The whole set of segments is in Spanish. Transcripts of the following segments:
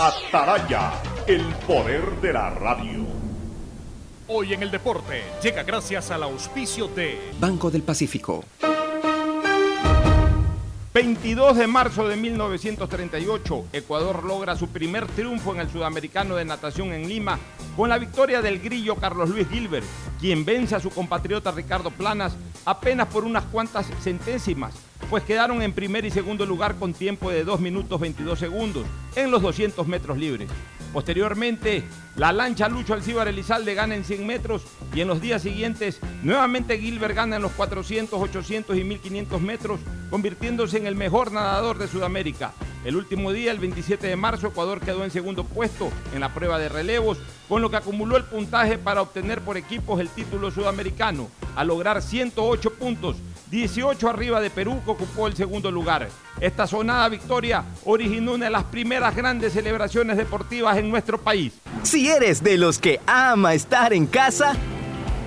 Ataraya, el poder de la radio. Hoy en el deporte llega gracias al auspicio de Banco del Pacífico. 22 de marzo de 1938, Ecuador logra su primer triunfo en el Sudamericano de Natación en Lima con la victoria del grillo Carlos Luis Gilbert, quien vence a su compatriota Ricardo Planas apenas por unas cuantas centésimas, pues quedaron en primer y segundo lugar con tiempo de 2 minutos 22 segundos en los 200 metros libres. Posteriormente, la lancha Lucho Alcíbar Elizalde gana en 100 metros y en los días siguientes, nuevamente Gilbert gana en los 400, 800 y 1500 metros, convirtiéndose en el mejor nadador de Sudamérica. El último día, el 27 de marzo, Ecuador quedó en segundo puesto en la prueba de relevos, con lo que acumuló el puntaje para obtener por equipos el título sudamericano, a lograr 108 puntos 18 arriba de Perú, que ocupó el segundo lugar. Esta sonada victoria originó una de las primeras grandes celebraciones deportivas en nuestro país. Si eres de los que ama estar en casa,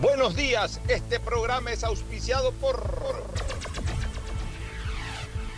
Buenos días, este programa es auspiciado por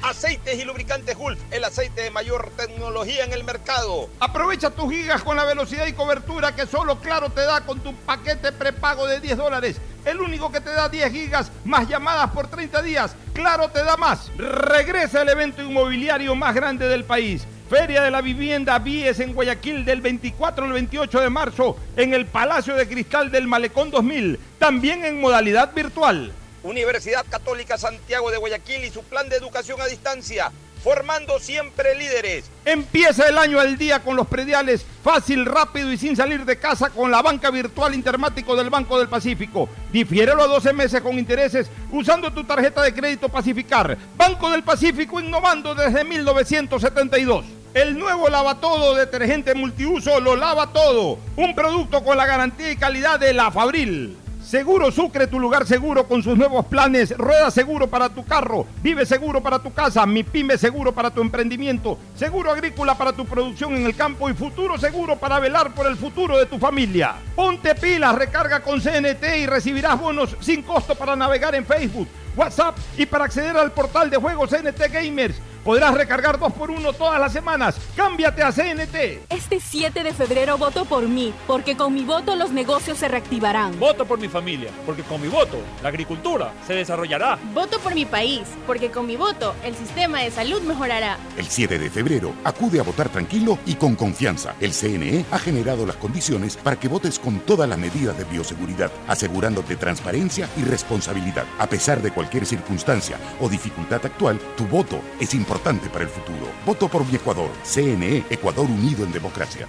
Aceites y lubricantes Gulf, el aceite de mayor tecnología en el mercado. Aprovecha tus gigas con la velocidad y cobertura que solo Claro te da con tu paquete prepago de 10 dólares. El único que te da 10 gigas más llamadas por 30 días. Claro te da más. Regresa el evento inmobiliario más grande del país. Feria de la Vivienda Vies en Guayaquil del 24 al 28 de marzo en el Palacio de Cristal del Malecón 2000, también en modalidad virtual. Universidad Católica Santiago de Guayaquil y su plan de educación a distancia, formando siempre líderes. Empieza el año al día con los prediales, fácil, rápido y sin salir de casa con la banca virtual intermático del Banco del Pacífico. Difiérelo a 12 meses con intereses usando tu tarjeta de crédito Pacificar. Banco del Pacífico innovando desde 1972. El nuevo lava todo detergente multiuso lo lava todo. Un producto con la garantía y calidad de la Fabril. Seguro Sucre, tu lugar seguro con sus nuevos planes. Rueda seguro para tu carro, vive seguro para tu casa, mi pyme seguro para tu emprendimiento, seguro agrícola para tu producción en el campo y futuro seguro para velar por el futuro de tu familia. Ponte pilas, recarga con CNT y recibirás bonos sin costo para navegar en Facebook, WhatsApp y para acceder al portal de juegos CNT Gamers. Podrás recargar dos por uno todas las semanas. Cámbiate a CNT. Este 7 de febrero voto por mí, porque con mi voto los negocios se reactivarán. Voto por mi familia, porque con mi voto la agricultura se desarrollará. Voto por mi país, porque con mi voto el sistema de salud mejorará. El 7 de febrero acude a votar tranquilo y con confianza. El CNE ha generado las condiciones para que votes con todas las medidas de bioseguridad, asegurándote transparencia y responsabilidad. A pesar de cualquier circunstancia o dificultad actual, tu voto es importante importante para el futuro. Voto por mi Ecuador. CNE, Ecuador Unido en Democracia.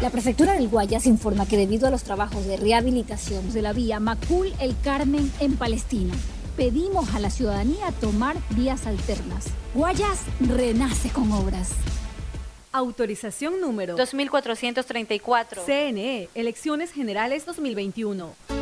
La prefectura del Guayas informa que debido a los trabajos de rehabilitación de la vía Macul El Carmen en Palestina, pedimos a la ciudadanía tomar vías alternas. Guayas renace con obras. Autorización número 2434. CNE, Elecciones Generales 2021.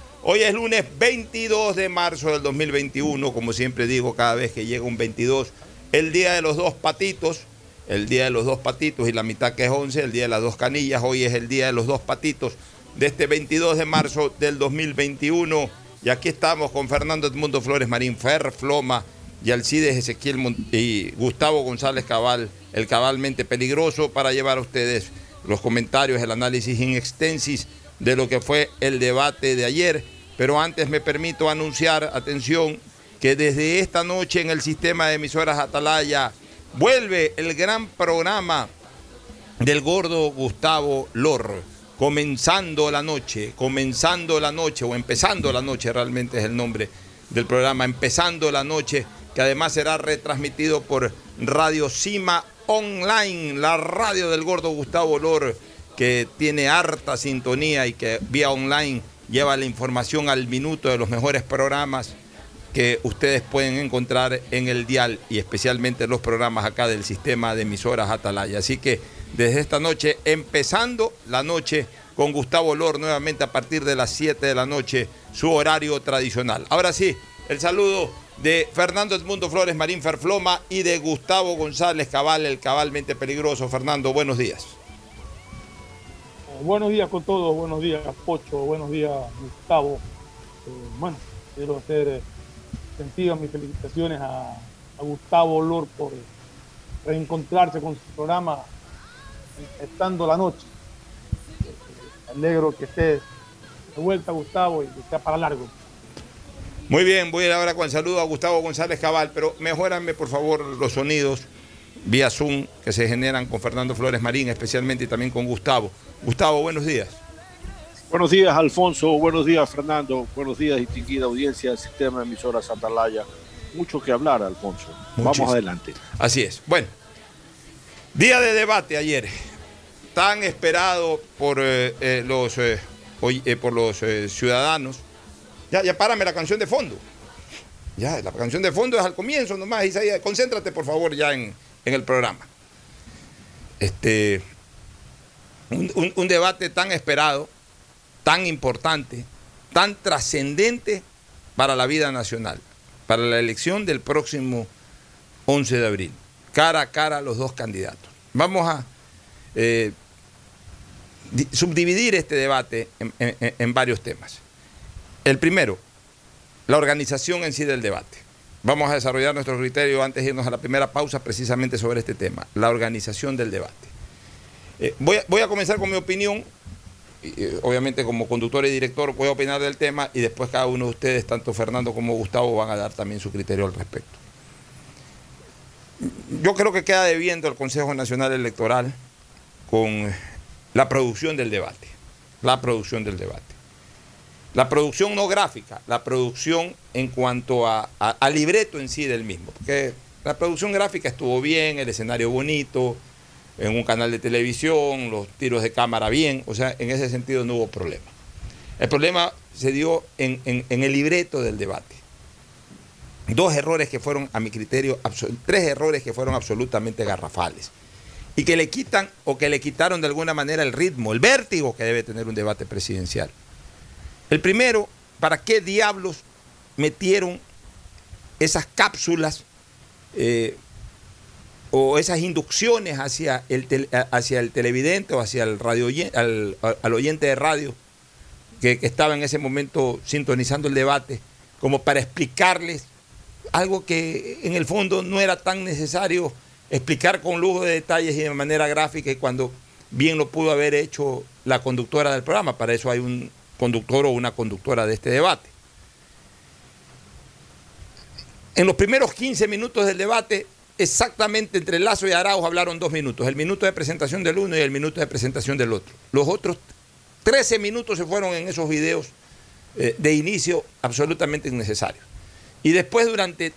Hoy es lunes 22 de marzo del 2021, como siempre digo cada vez que llega un 22, el día de los dos patitos, el día de los dos patitos y la mitad que es 11, el día de las dos canillas, hoy es el día de los dos patitos de este 22 de marzo del 2021. Y aquí estamos con Fernando Edmundo Flores Marín Fer, Floma y Alcides Ezequiel y Gustavo González Cabal, el cabalmente peligroso, para llevar a ustedes los comentarios, el análisis in extensis de lo que fue el debate de ayer. Pero antes me permito anunciar, atención, que desde esta noche en el sistema de emisoras Atalaya vuelve el gran programa del gordo Gustavo Lor comenzando la noche, comenzando la noche o empezando la noche realmente es el nombre del programa, empezando la noche, que además será retransmitido por Radio Cima Online, la radio del gordo Gustavo Lor, que tiene harta sintonía y que vía online lleva la información al minuto de los mejores programas que ustedes pueden encontrar en el dial y especialmente los programas acá del sistema de emisoras Atalaya. Así que desde esta noche, empezando la noche con Gustavo Lor nuevamente a partir de las 7 de la noche, su horario tradicional. Ahora sí, el saludo de Fernando Edmundo Flores Marín Ferfloma y de Gustavo González Cabal, el cabalmente peligroso. Fernando, buenos días. Buenos días con todos, buenos días Pocho, buenos días Gustavo. Eh, bueno, quiero hacer eh, sentido mis felicitaciones a, Gustavo Lor por reencontrarse con su programa estando la noche. alegro que esté de vuelta, Gustavo, y que sea para largo. Muy bien, voy a ir ahora con el saludo a Gustavo González Cabal, pero mejórame por favor los sonidos vía Zoom que se generan con Fernando Flores Marín, especialmente y también con Gustavo. Gustavo, buenos días. Buenos días, Alfonso. Buenos días, Fernando. Buenos días, distinguida audiencia del sistema de emisoras Atalaya. Mucho que hablar, Alfonso. Vamos adelante. Así es. Bueno, día de debate ayer tan esperado por eh, eh, los, eh, por los ciudadanos. Ya, ya párame la canción de fondo. Ya, la canción de fondo es al comienzo nomás. Isaías, concéntrate por favor ya en, el programa. Este, un, debate tan esperado, tan importante, tan trascendente para la vida nacional, para la elección del próximo 11 de abril. Cara a cara los dos candidatos. Vamos a eh, subdividir este debate en, varios temas. El primero, la organización en sí del debate. Vamos a desarrollar nuestro criterio antes de irnos a la primera pausa precisamente sobre este tema, la organización del debate. Eh, voy, a, voy, a, comenzar con mi opinión, eh, obviamente como conductor y director voy a opinar del tema y después cada uno de ustedes, tanto Fernando como Gustavo, van a dar también su criterio al respecto. Yo creo que queda debiendo el Consejo Nacional Electoral con la producción del debate. La producción del debate. La producción no gráfica, la producción en cuanto a, libreto en sí del mismo. Porque la producción gráfica estuvo bien, el escenario bonito, en un canal de televisión, los tiros de cámara bien, o sea, en ese sentido no hubo problema. El problema se dio en, el libreto del debate. Dos errores que fueron, a mi criterio, tres errores que fueron absolutamente garrafales y que le quitan o que le quitaron de alguna manera el ritmo, el vértigo que debe tener un debate presidencial. El primero, ¿para qué diablos metieron esas cápsulas eh, o esas inducciones hacia el, hacia el televidente o hacia el radio, al, al oyente de radio que, que estaba en ese momento sintonizando el debate, como para explicarles algo que en el fondo no era tan necesario explicar con lujo de detalles y de manera gráfica y cuando bien lo pudo haber hecho la conductora del programa. Para eso hay un conductor o una conductora de este debate. En los primeros 15 minutos del debate, exactamente entre Lazo y Arauz hablaron dos minutos, el minuto de presentación del uno y el minuto de presentación del otro. Los otros 13 minutos se fueron en esos videos eh, de inicio absolutamente innecesarios. Y después durante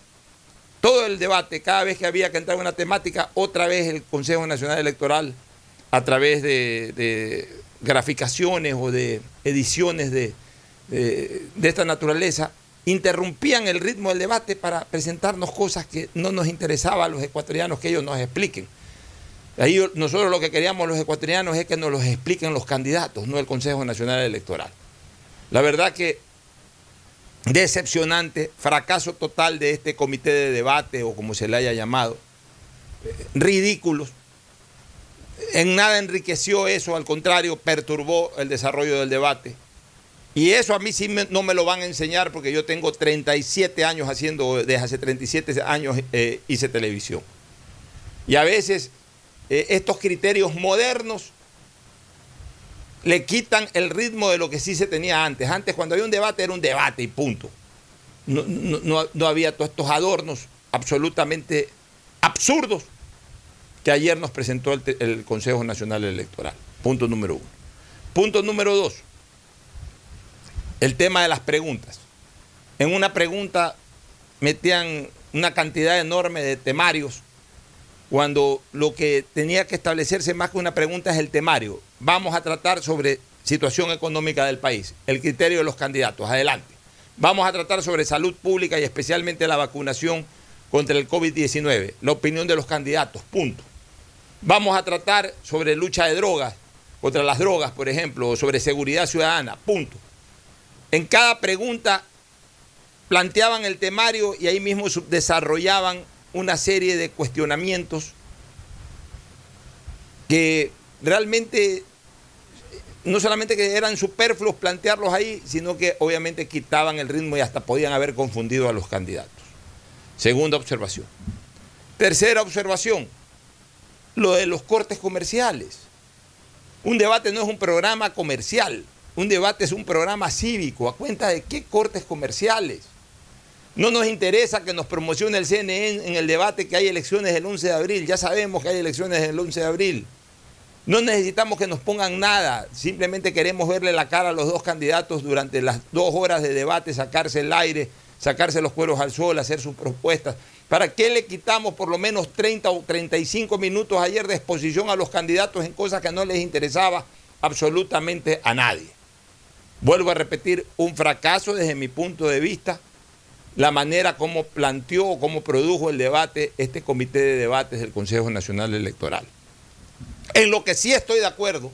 todo el debate, cada vez que había que entrar en una temática, otra vez el Consejo Nacional Electoral, a través de, graficaciones o de ediciones de, esta naturaleza, interrumpían el ritmo del debate para presentarnos cosas que no nos interesaba a los ecuatorianos que ellos nos expliquen. Ahí nosotros lo que queríamos los ecuatorianos es que nos los expliquen los candidatos, no el Consejo Nacional Electoral. La verdad que decepcionante, fracaso total de este comité de debate o como se le haya llamado, ridículos. En nada enriqueció eso, al contrario, perturbó el desarrollo del debate. Y eso a mí sí no me lo van a enseñar porque yo tengo 37 años haciendo, desde hace 37 años eh, hice televisión. Y a veces eh, estos criterios modernos le quitan el ritmo de lo que sí se tenía antes. Antes cuando había un debate era un debate y punto. No, había todos estos adornos absolutamente absurdos que ayer nos presentó el Consejo Nacional Electoral. Punto número uno. Punto número dos el tema de las preguntas. En una pregunta metían una cantidad enorme de temarios, cuando lo que tenía que establecerse más que una pregunta es el temario. Vamos a tratar sobre situación económica del país, el criterio de los candidatos. Adelante. Vamos a tratar sobre salud pública y especialmente la vacunación contra el COVID-19, la opinión de los candidatos, punto. Vamos a tratar sobre lucha de drogas, contra las drogas, por ejemplo, o sobre seguridad ciudadana, punto. En cada pregunta planteaban el temario y ahí mismo desarrollaban una serie de cuestionamientos que realmente no solamente que eran superfluos plantearlos ahí, sino que obviamente quitaban el ritmo y hasta podían haber confundido a los candidatos. Segunda observación. Tercera observación, lo de los cortes comerciales. Un debate no es un programa comercial. Un debate es un programa cívico. ¿A cuenta de qué cortes comerciales? No nos interesa que nos promocione el CNN en el debate que hay elecciones el 11 de abril. Ya sabemos que hay elecciones el 11 de abril. No necesitamos que nos pongan nada. Simplemente queremos verle la cara a los dos candidatos durante las dos horas de debate, sacarse el aire, sacarse los cueros al sol, hacer sus propuestas. ¿Para qué le quitamos por lo menos 30 o 35 minutos ayer de exposición a los candidatos en cosas que no les interesaba absolutamente a nadie? Vuelvo a repetir, un fracaso desde mi punto de vista, la manera como planteó o cómo produjo el debate este comité de debates del Consejo Nacional Electoral. En lo que sí estoy de acuerdo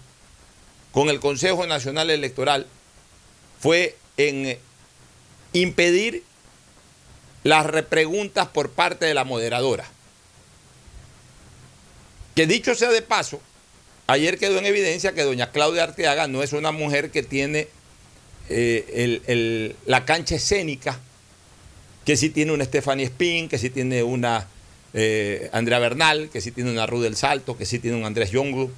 con el Consejo Nacional Electoral fue en impedir las repreguntas por parte de la moderadora. Que dicho sea de paso, ayer quedó en evidencia que doña Claudia Arteaga no es una mujer que tiene eh, la cancha escénica, que sí tiene una Stephanie Spin, que sí tiene una eh, Andrea Bernal, que sí tiene una Ruth del Salto, que sí tiene un Andrés Yonglu,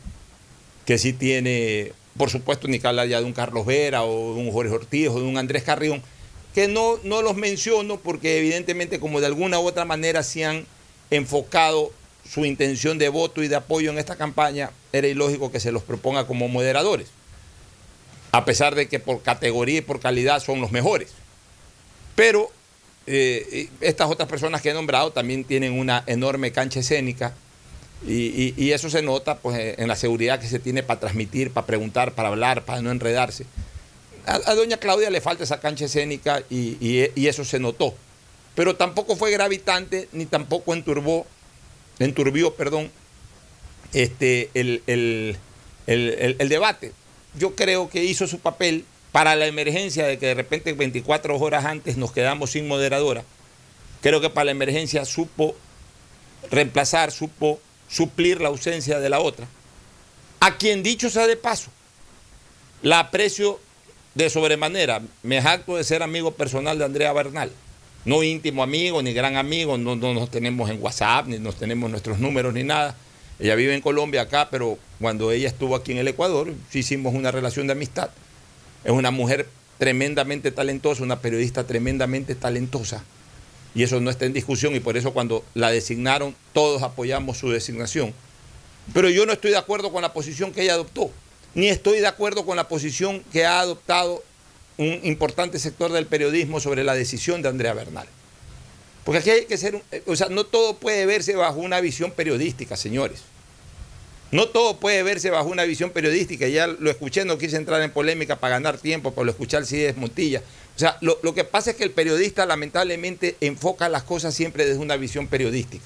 que sí tiene, por supuesto, ni que hablar ya de un Carlos Vera o de un Jorge Ortiz o de un Andrés Carrión, que no, no los menciono porque evidentemente como de alguna u otra manera se han enfocado su intención de voto y de apoyo en esta campaña, era ilógico que se los proponga como moderadores a pesar de que por categoría y por calidad son los mejores. Pero eh, estas otras personas que he nombrado también tienen una enorme cancha escénica y, eso se nota pues, en la seguridad que se tiene para transmitir, para preguntar, para hablar, para no enredarse. A, doña Claudia le falta esa cancha escénica y, eso se notó. Pero tampoco fue gravitante ni tampoco enturbó, enturbió perdón, este, el debate yo creo que hizo su papel para la emergencia de que de repente 24 horas antes nos quedamos sin moderadora. Creo que para la emergencia supo reemplazar, supo suplir la ausencia de la otra. A quien dicho sea de paso, la aprecio de sobremanera. Me jacto de ser amigo personal de Andrea Bernal. No íntimo amigo, ni gran amigo, no, no nos tenemos en WhatsApp, ni nos tenemos nuestros números, ni nada ella vive en Colombia acá, pero cuando ella estuvo aquí en el Ecuador, hicimos una relación de amistad. Es una mujer tremendamente talentosa, una periodista tremendamente talentosa. Y eso no está en discusión y por eso cuando la designaron todos apoyamos su designación. Pero yo no estoy de acuerdo con la posición que ella adoptó, ni estoy de acuerdo con la posición que ha adoptado un importante sector del periodismo sobre la decisión de Andrea Bernal. Porque aquí hay que ser, o sea, no todo puede verse bajo una visión periodística, señores. No todo puede verse bajo una visión periodística. Ya lo escuché, no quise entrar en polémica para ganar tiempo, por lo escuchar si es Montilla. O sea, lo, que pasa es que el periodista lamentablemente enfoca las cosas siempre desde una visión periodística.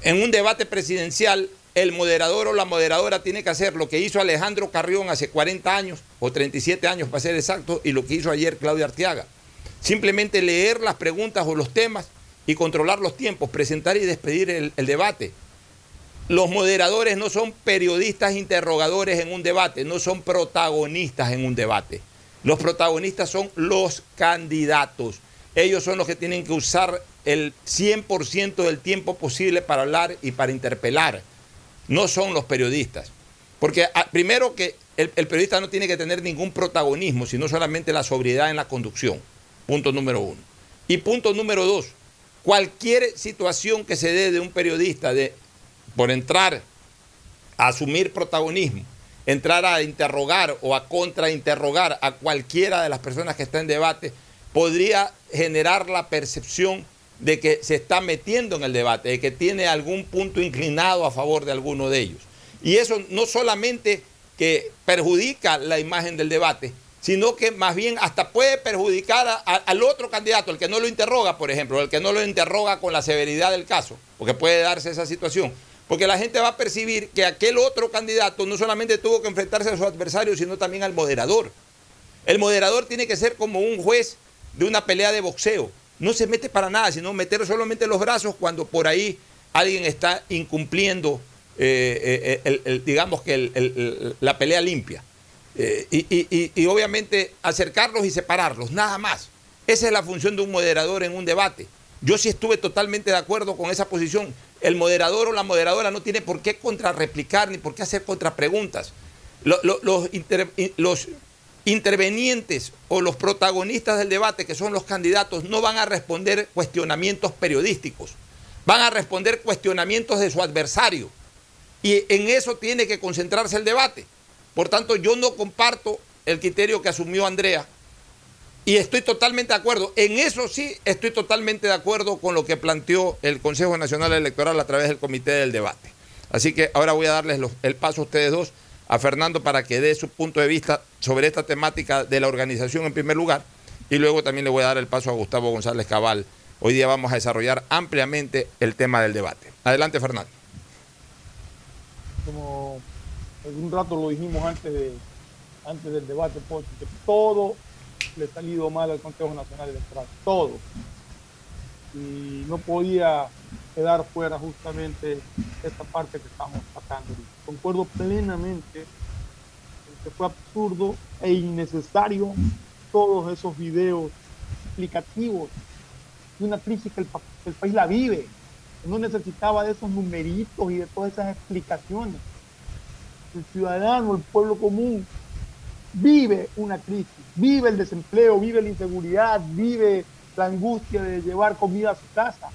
En un debate presidencial, el moderador o la moderadora tiene que hacer lo que hizo Alejandro Carrión hace 40 años, o 37 años para ser exacto, y lo que hizo ayer Claudia Arteaga. Simplemente leer las preguntas o los temas y controlar los tiempos, presentar y despedir el debate. Los moderadores no son periodistas interrogadores en un debate, no son protagonistas en un debate. Los protagonistas son los candidatos. Ellos son los que tienen que usar el 100% del tiempo posible para hablar y para interpelar. No son los periodistas. Porque ah, primero que el, el periodista no tiene que tener ningún protagonismo, sino solamente la sobriedad en la conducción. Punto número uno. Y punto número dos, cualquier situación que se dé de un periodista de por entrar a asumir protagonismo, entrar a interrogar o a contrainterrogar a cualquiera de las personas que está en debate, podría generar la percepción de que se está metiendo en el debate, de que tiene algún punto inclinado a favor de alguno de ellos. Y eso no solamente que perjudica la imagen del debate, sino que más bien hasta puede perjudicar al otro candidato, el que no lo interroga, por ejemplo, el que no lo interroga con la severidad del caso, porque puede darse esa situación. Porque la gente va a percibir que aquel otro candidato no solamente tuvo que enfrentarse a su adversario, sino también al moderador. El moderador tiene que ser como un juez de una pelea de boxeo. No se mete para nada, sino meter solamente los brazos cuando por ahí alguien está incumpliendo, eh, eh, el, digamos que la pelea limpia. Eh, y, y, obviamente acercarlos y separarlos, nada más. Esa es la función de un moderador en un debate. Yo sí estuve totalmente de acuerdo con esa posición. El moderador o la moderadora no tiene por qué contrarreplicar ni por qué hacer contrapreguntas. Los, los, inter, los intervenientes o los protagonistas del debate, que son los candidatos, no van a responder cuestionamientos periodísticos, van a responder cuestionamientos de su adversario. Y en eso tiene que concentrarse el debate. Por tanto, yo no comparto el criterio que asumió Andrea y estoy totalmente de acuerdo. En eso sí estoy totalmente de acuerdo con lo que planteó el Consejo Nacional Electoral a través del Comité del Debate. Así que ahora voy a darles el paso a ustedes dos, a Fernando, para que dé su punto de vista sobre esta temática de la organización en primer lugar. Y luego también le voy a dar el paso a Gustavo González Cabal. Hoy día vamos a desarrollar ampliamente el tema del debate. Adelante, Fernando. Como algún rato lo dijimos antes, de, antes del debate, porque todo le ha salido mal al Consejo Nacional Electoral, todo. Y no podía quedar fuera justamente esta parte que estamos tratando. Concuerdo plenamente en que fue absurdo e innecesario todos esos videos explicativos de una crisis que el país la vive. No necesitaba de esos numeritos y de todas esas explicaciones. El ciudadano, el pueblo común, vive una crisis, vive el desempleo, vive la inseguridad, vive la angustia de llevar comida a su casa.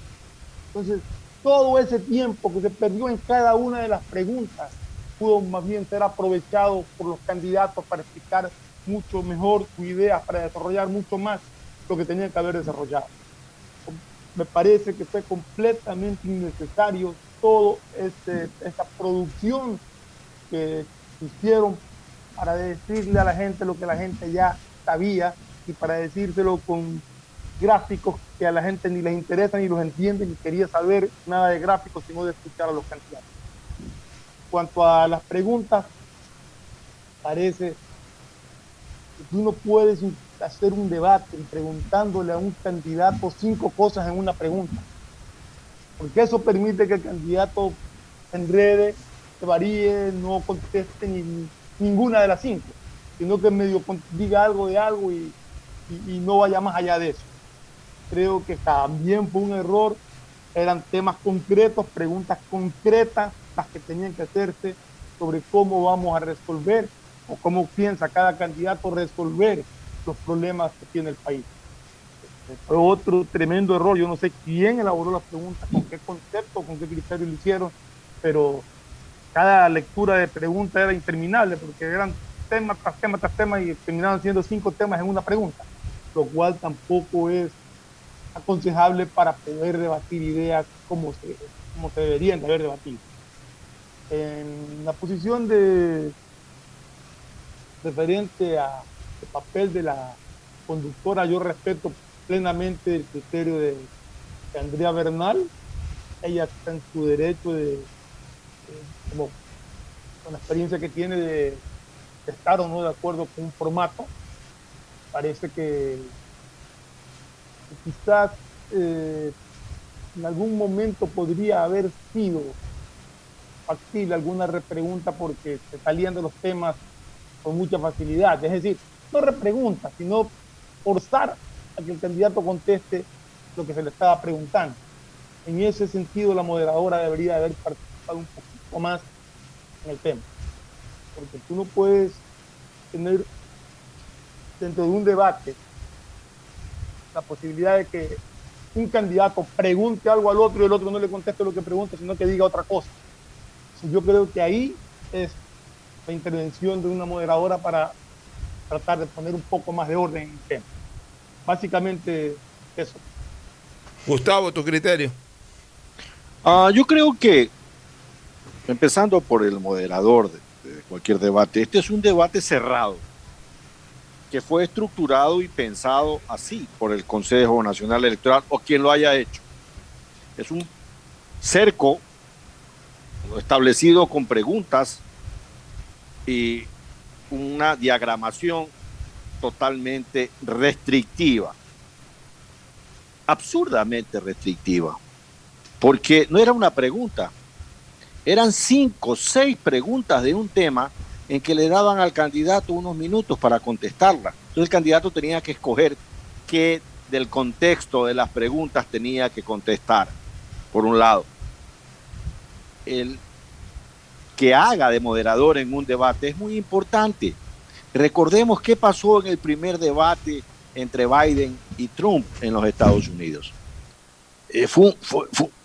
Entonces, todo ese tiempo que se perdió en cada una de las preguntas pudo más bien ser aprovechado por los candidatos para explicar mucho mejor su idea, para desarrollar mucho más lo que tenían que haber desarrollado. Me parece que fue completamente innecesario todo este, esta producción que hicieron para decirle a la gente lo que la gente ya sabía y para decírselo con gráficos que a la gente ni les interesa ni los entiende ni quería saber nada de gráficos sino de escuchar a los candidatos. Cuanto a las preguntas, parece que tú no puedes hacer un debate preguntándole a un candidato cinco cosas en una pregunta, porque eso permite que el candidato se enrede, se varíe, no conteste ni ninguna de las cinco, sino que medio diga algo de algo y, y, no vaya más allá de eso. Creo que también fue un error, eran temas concretos, preguntas concretas las que tenían que hacerse sobre cómo vamos a resolver o cómo piensa cada candidato resolver los problemas que tiene el país. Otro tremendo error, yo no sé quién elaboró las preguntas, con qué concepto, con qué criterio lo hicieron, pero cada lectura de pregunta era interminable porque eran tema tras tema tras tema y terminaban siendo cinco temas en una pregunta, lo cual tampoco es aconsejable para poder debatir ideas como se, como se deberían de haber debatido. En la posición de referente a el papel de la conductora, yo respeto plenamente el criterio de, de Andrea Bernal. Ella está en su derecho de, de- con la experiencia que tiene de, estar o no de acuerdo con un formato. Parece que quizás eh, en algún momento podría haber sido factible alguna repregunta porque se salían de los temas con mucha facilidad. Es decir, no repregunta, sino forzar a que el candidato conteste lo que se le estaba preguntando. En ese sentido, la moderadora debería haber participado un poquito más en el tema. Porque tú no puedes tener dentro de un debate la posibilidad de que un candidato pregunte algo al otro y el otro no le conteste lo que pregunta, sino que diga otra cosa. Entonces, yo creo que ahí es la intervención de una moderadora para tratar de poner un poco más de orden en el tema. Básicamente eso. Gustavo, tu criterio. Ah, yo creo que, empezando por el moderador de, cualquier debate, este es un debate cerrado, que fue estructurado y pensado así por el Consejo Nacional Electoral o quien lo haya hecho. Es un cerco establecido con preguntas y una diagramación totalmente restrictiva, absurdamente restrictiva, porque no era una pregunta, eran cinco, seis preguntas de un tema en que le daban al candidato unos minutos para contestarla. Entonces el candidato tenía que escoger qué del contexto de las preguntas tenía que contestar, por un lado. El que haga de moderador en un debate es muy importante. Recordemos qué pasó en el primer debate entre Biden y Trump en los Estados Unidos. Eh, fue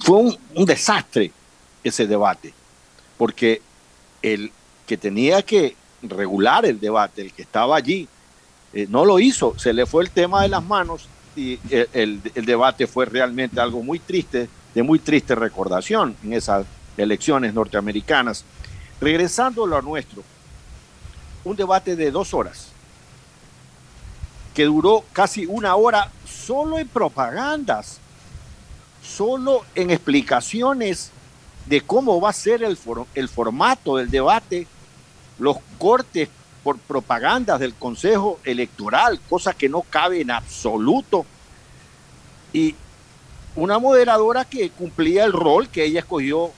un desastre ese debate, porque el que tenía que regular el debate, el que estaba allí, eh, no lo hizo, se le fue el tema de las manos y el, el, debate fue realmente algo muy triste, de muy triste recordación en esas elecciones norteamericanas. Regresando a lo nuestro, un debate de dos horas, que duró casi una hora solo en propagandas, solo en explicaciones de cómo va a ser el, for el formato del debate, los cortes por propagandas del Consejo Electoral, cosa que no cabe en absoluto. Y una moderadora que cumplía el rol que ella escogió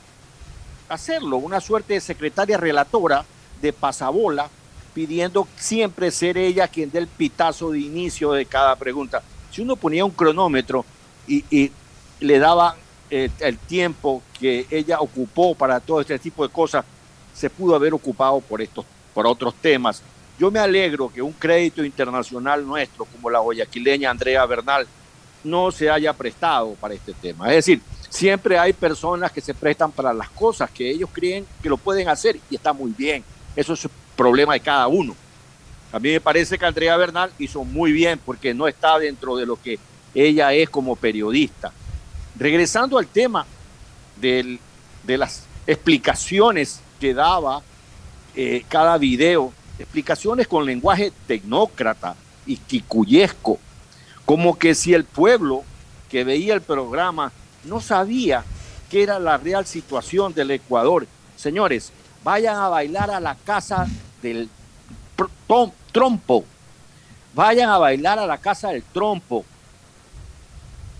hacerlo, una suerte de secretaria relatora de pasabola, pidiendo siempre ser ella quien dé el pitazo de inicio de cada pregunta. Si uno ponía un cronómetro y, y le daba el, el, tiempo que ella ocupó para todo este tipo de cosas, se pudo haber ocupado por estos, por otros temas. Yo me alegro que un crédito internacional nuestro, como la guayaquileña Andrea Bernal, no se haya prestado para este tema. Es decir, siempre hay personas que se prestan para las cosas que ellos creen que lo pueden hacer y está muy bien. Eso es problema de cada uno. A mí me parece que Andrea Bernal hizo muy bien porque no está dentro de lo que ella es como periodista. Regresando al tema de las explicaciones que daba eh, cada video, explicaciones con lenguaje tecnócrata y quicuyesco, como que si el pueblo que veía el programa no sabía qué era la real situación del Ecuador. Señores, vayan a bailar a la casa del trompo, vayan a bailar a la casa del trompo,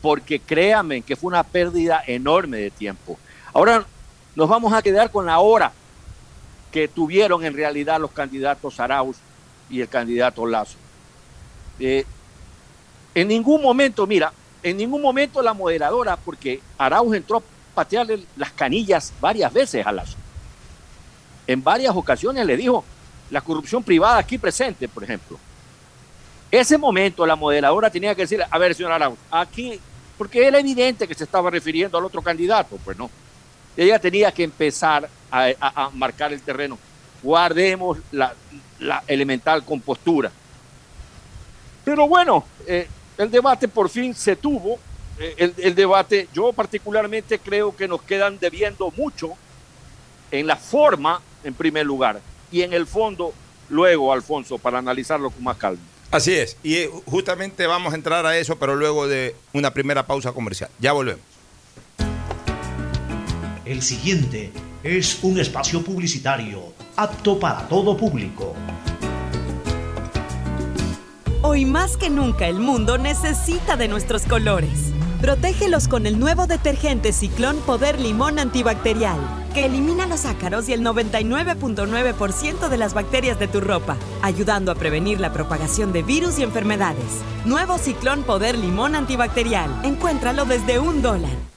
porque créanme que fue una pérdida enorme de tiempo. Ahora nos vamos a quedar con la hora que tuvieron en realidad los candidatos Arauz y el candidato Lazo. Eh, en ningún momento, mira, en ningún momento la moderadora, porque Arauz entró a patearle las canillas varias veces a Lazo. En varias ocasiones le dijo la corrupción privada aquí presente, por ejemplo. Ese momento la moderadora tenía que decir, a ver, señor Arauz, aquí, porque era evidente que se estaba refiriendo al otro candidato, pues no. Ella tenía que empezar a, marcar el terreno. Guardemos la, elemental compostura. Pero bueno, eh, el debate por fin se tuvo. Eh, el, debate, yo particularmente creo que nos quedan debiendo mucho En la forma, en primer lugar, y en el fondo, luego, Alfonso, para analizarlo con más calma. Así es, y eh, justamente vamos a entrar a eso, pero luego de una primera pausa comercial. Ya volvemos. El siguiente es un espacio publicitario apto para todo público. Hoy más que nunca el mundo necesita de nuestros colores. Protégelos con el nuevo detergente Ciclón Poder Limón Antibacterial, que elimina los ácaros y el 99.9% de las bacterias de tu ropa, ayudando a prevenir la propagación de virus y enfermedades. Nuevo Ciclón Poder Limón Antibacterial. Encuéntralo desde un dólar.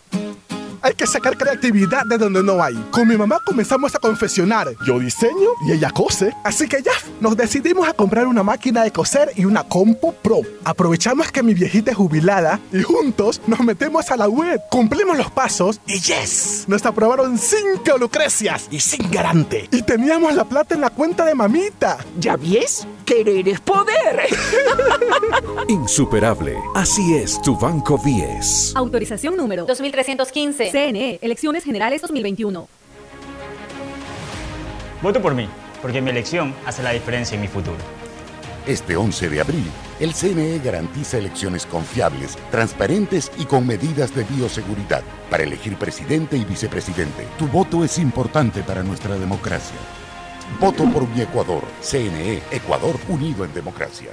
Hay que sacar creatividad de donde no hay. Con mi mamá comenzamos a confeccionar. Yo diseño y ella cose. Así que ya, nos decidimos a comprar una máquina de coser y una compu pro. Aprovechamos que mi viejita es jubilada y juntos nos metemos a la web. Cumplimos los pasos y yes, nos aprobaron cinco lucrecias y sin garante. Y teníamos la plata en la cuenta de mamita. ¿Ya ves? Querer es poder. Insuperable. Así es tu Banco 10. Autorización número 2315. CNE, Elecciones Generales 2021. Voto por mí, porque mi elección hace la diferencia en mi futuro. Este 11 de abril, el CNE garantiza elecciones confiables, transparentes y con medidas de bioseguridad para elegir presidente y vicepresidente. Tu voto es importante para nuestra democracia. Voto por mi Ecuador. CNE, Ecuador unido en democracia.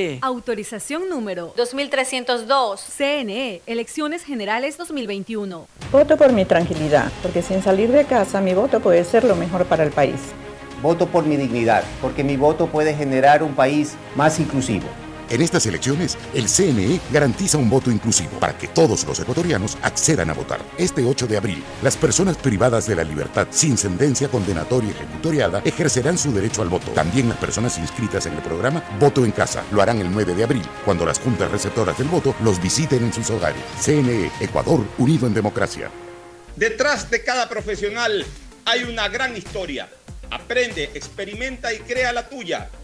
Autorización número 2302. CNE, Elecciones Generales 2021. Voto por mi tranquilidad, porque sin salir de casa mi voto puede ser lo mejor para el país. Voto por mi dignidad, porque mi voto puede generar un país más inclusivo. En estas elecciones, el CNE garantiza un voto inclusivo para que todos los ecuatorianos accedan a votar. Este 8 de abril, las personas privadas de la libertad sin sentencia condenatoria ejecutoriada ejercerán su derecho al voto. También las personas inscritas en el programa Voto en Casa lo harán el 9 de abril, cuando las juntas receptoras del voto los visiten en sus hogares. CNE, Ecuador, unido en democracia. Detrás de cada profesional hay una gran historia. Aprende, experimenta y crea la tuya.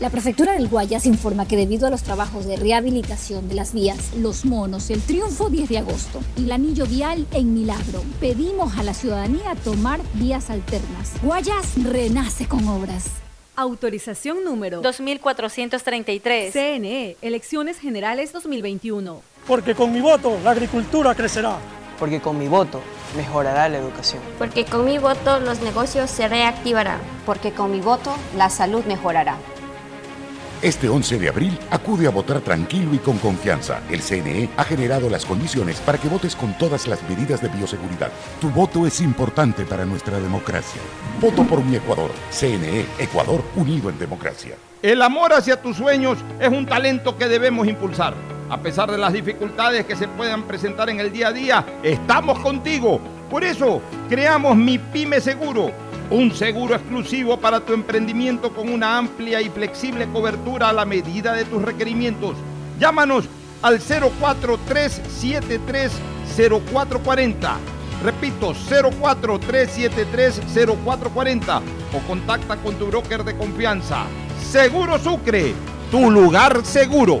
La prefectura del Guayas informa que debido a los trabajos de rehabilitación de las vías Los Monos, el Triunfo 10 de agosto y el anillo vial en Milagro, pedimos a la ciudadanía tomar vías alternas. Guayas renace con obras. Autorización número 2433. CNE, Elecciones Generales 2021. Porque con mi voto la agricultura crecerá. Porque con mi voto mejorará la educación. Porque con mi voto los negocios se reactivarán. Porque con mi voto la salud mejorará. Este 11 de abril, acude a votar tranquilo y con confianza. El CNE ha generado las condiciones para que votes con todas las medidas de bioseguridad. Tu voto es importante para nuestra democracia. Voto por mi Ecuador. CNE, Ecuador unido en democracia. El amor hacia tus sueños es un talento que debemos impulsar. A pesar de las dificultades que se puedan presentar en el día a día, estamos contigo. Por eso, creamos Mi Pyme Seguro un seguro exclusivo para tu emprendimiento con una amplia y flexible cobertura a la medida de tus requerimientos. Llámanos al 043730440. Repito, 043730440 o contacta con tu broker de confianza. Seguro Sucre, tu lugar seguro.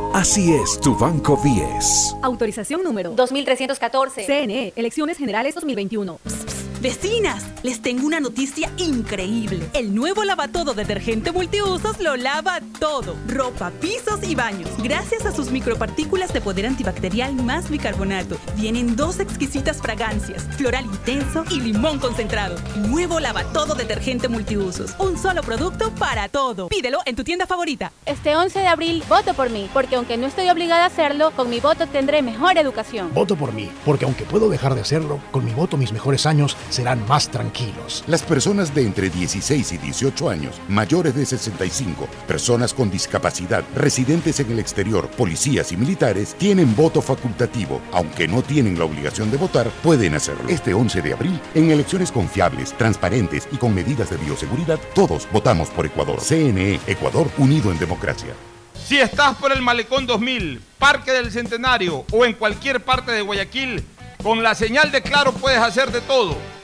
Así es tu Banco 10. Autorización número 2314. CNE, Elecciones Generales 2021. Vecinas, les tengo una noticia increíble. El nuevo lavatodo detergente multiusos lo lava todo. Ropa, pisos y baños. Gracias a sus micropartículas de poder antibacterial más bicarbonato. Vienen dos exquisitas fragancias, floral intenso y limón concentrado. Nuevo lavatodo detergente multiusos. Un solo producto para todo. Pídelo en tu tienda favorita. Este 11 de abril voto por mí, porque aunque no estoy obligada a hacerlo, con mi voto tendré mejor educación. Voto por mí, porque aunque puedo dejar de hacerlo, con mi voto mis mejores años serán más tranquilos. Las personas de entre 16 y 18 años, mayores de 65, personas con discapacidad, residentes en el exterior, policías y militares, tienen voto facultativo. Aunque no tienen la obligación de votar, pueden hacerlo. Este 11 de abril, en elecciones confiables, transparentes y con medidas de bioseguridad, todos votamos por Ecuador. CNE, Ecuador unido en democracia. Si estás por el Malecón 2000, Parque del Centenario o en cualquier parte de Guayaquil, con la señal de Claro puedes hacer de todo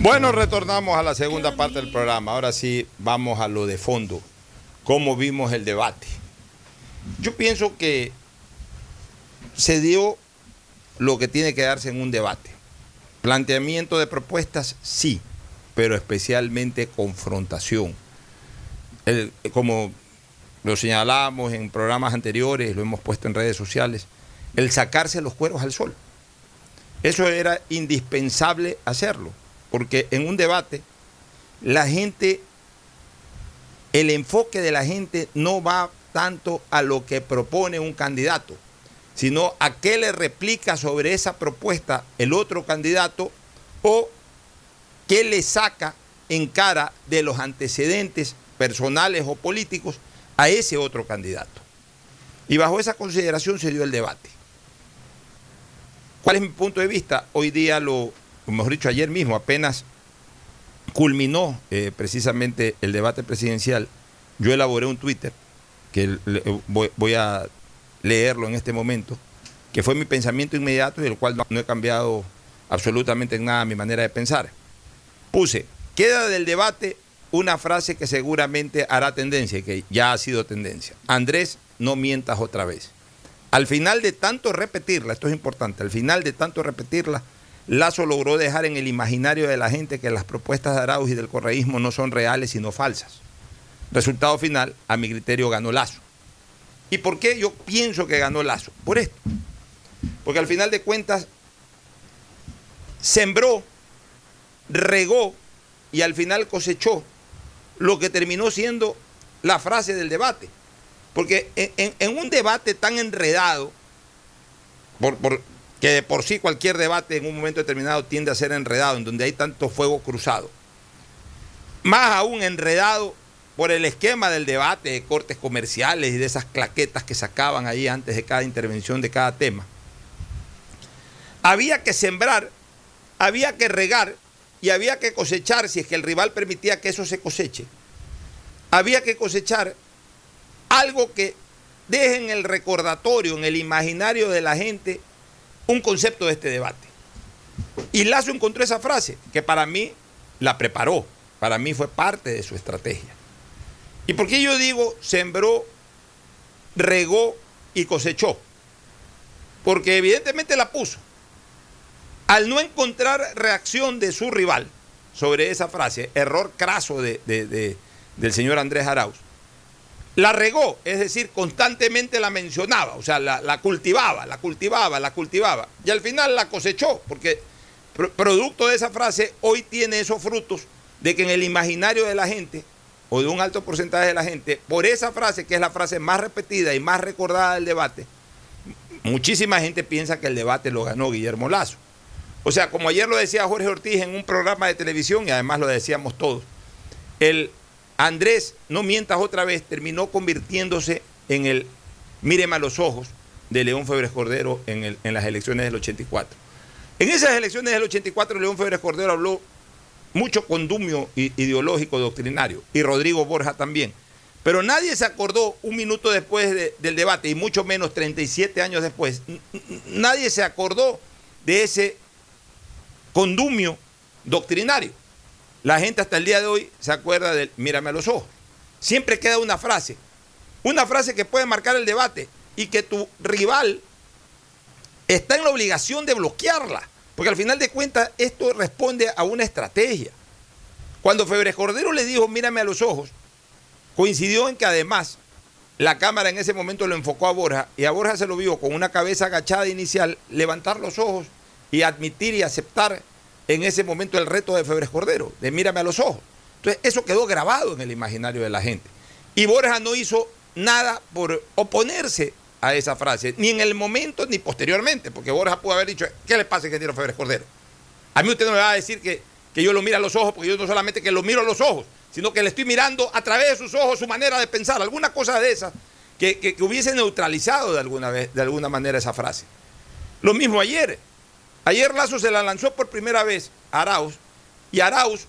Bueno, retornamos a la segunda parte del programa. Ahora sí, vamos a lo de fondo. ¿Cómo vimos el debate? Yo pienso que se dio lo que tiene que darse en un debate. Planteamiento de propuestas, sí, pero especialmente confrontación. El- como lo señalábamos en programas anteriores, lo hemos puesto en redes sociales, el sacarse los cueros al sol. Eso era indispensable hacerlo, porque en un debate la gente, el enfoque de la gente no va tanto a lo que propone un candidato, sino a qué le replica sobre esa propuesta el otro candidato o qué le saca en cara de los antecedentes personales o políticos a ese otro candidato. Y bajo esa consideración se dio el debate. ¿Cuál es mi punto de vista? Hoy día, lo, mejor dicho, ayer mismo apenas culminó eh, precisamente el debate presidencial. Yo elaboré un Twitter que le- voy, a leerlo en este momento, que fue mi pensamiento inmediato y el cual no, he cambiado absolutamente en nada mi manera de pensar. Puse, queda del debate una frase que seguramente hará tendencia y que ya ha sido tendencia. Andrés, no mientas otra vez. Al final de tanto repetirla, esto es importante, al final de tanto repetirla, Lazo logró dejar en el imaginario de la gente que las propuestas de Arauz y del correísmo no son reales sino falsas. Resultado final, a mi criterio ganó Lazo. ¿Y por qué yo pienso que ganó Lazo? Por esto. Porque al final de cuentas, sembró, regó y al final cosechó lo que terminó siendo la frase del debate. Porque en, en un debate tan enredado, por, por, que de por sí cualquier debate en un momento determinado tiende a ser enredado, en donde hay tanto fuego cruzado, más aún enredado por el esquema del debate de cortes comerciales y de esas claquetas que sacaban ahí antes de cada intervención de cada tema. Había que sembrar, había que regar y había que cosechar si es que el rival permitía que eso se coseche. Había que cosechar algo que deje en el recordatorio, en el imaginario de la gente, un concepto de este debate. Y Lazo encontró esa frase, que para mí la preparó, para mí fue parte de su estrategia. ¿Y por qué yo digo sembró, regó y cosechó? Porque evidentemente la puso. Al no encontrar reacción de su rival sobre esa frase, error craso de, del señor Andrés Arauz, la regó, es decir, constantemente la mencionaba, o sea, la, cultivaba, la cultivaba, la cultivaba. Y al final la cosechó, porque producto de esa frase hoy tiene esos frutos de que en el imaginario de la gente, o de un alto porcentaje de la gente, por esa frase, que es la frase más repetida y más recordada del debate, muchísima gente piensa que el debate lo ganó Guillermo Lazo. O sea, como ayer lo decía Jorge Ortiz en un programa de televisión, y además lo decíamos todos, el Andrés, no mientas otra vez, terminó convirtiéndose en el míreme a los ojos de León Febres Cordero en, las elecciones del 84. En esas elecciones del 84, León Febres Cordero habló mucho condumio ideológico doctrinario y Rodrigo Borja también. Pero nadie se acordó un minuto después del debate, y mucho menos 37 años después, nadie se acordó de ese condumio doctrinario. La gente hasta el día de hoy se acuerda del mírame a los ojos. Siempre queda una frase, una frase que puede marcar el debate y que tu rival está en la obligación de bloquearla, porque al final de cuentas esto responde a una estrategia. Cuando Febres Cordero le dijo mírame a los ojos, coincidió en que además la cámara en ese momento lo enfocó a Borja y a Borja se lo vio con una cabeza agachada inicial, levantar los ojos y admitir y aceptar en ese momento el reto de Febres Cordero, de mírame a los ojos. Entonces, eso quedó grabado en el imaginario de la gente. Y Borja no hizo nada por oponerse a esa frase, ni en el momento ni posteriormente, porque Borja pudo haber dicho, ¿qué le pasa, ingeniero Febres Cordero? A mí usted no me va a decir que, que yo lo mire a los ojos, porque yo no solamente que lo miro a los ojos, sino que le estoy mirando a través de sus ojos su manera de pensar, alguna cosa de esa que, que, que hubiese neutralizado de alguna, vez, de alguna manera esa frase. Lo mismo ayer. Ayer Lazo se la lanzó por primera vez a Arauz y Arauz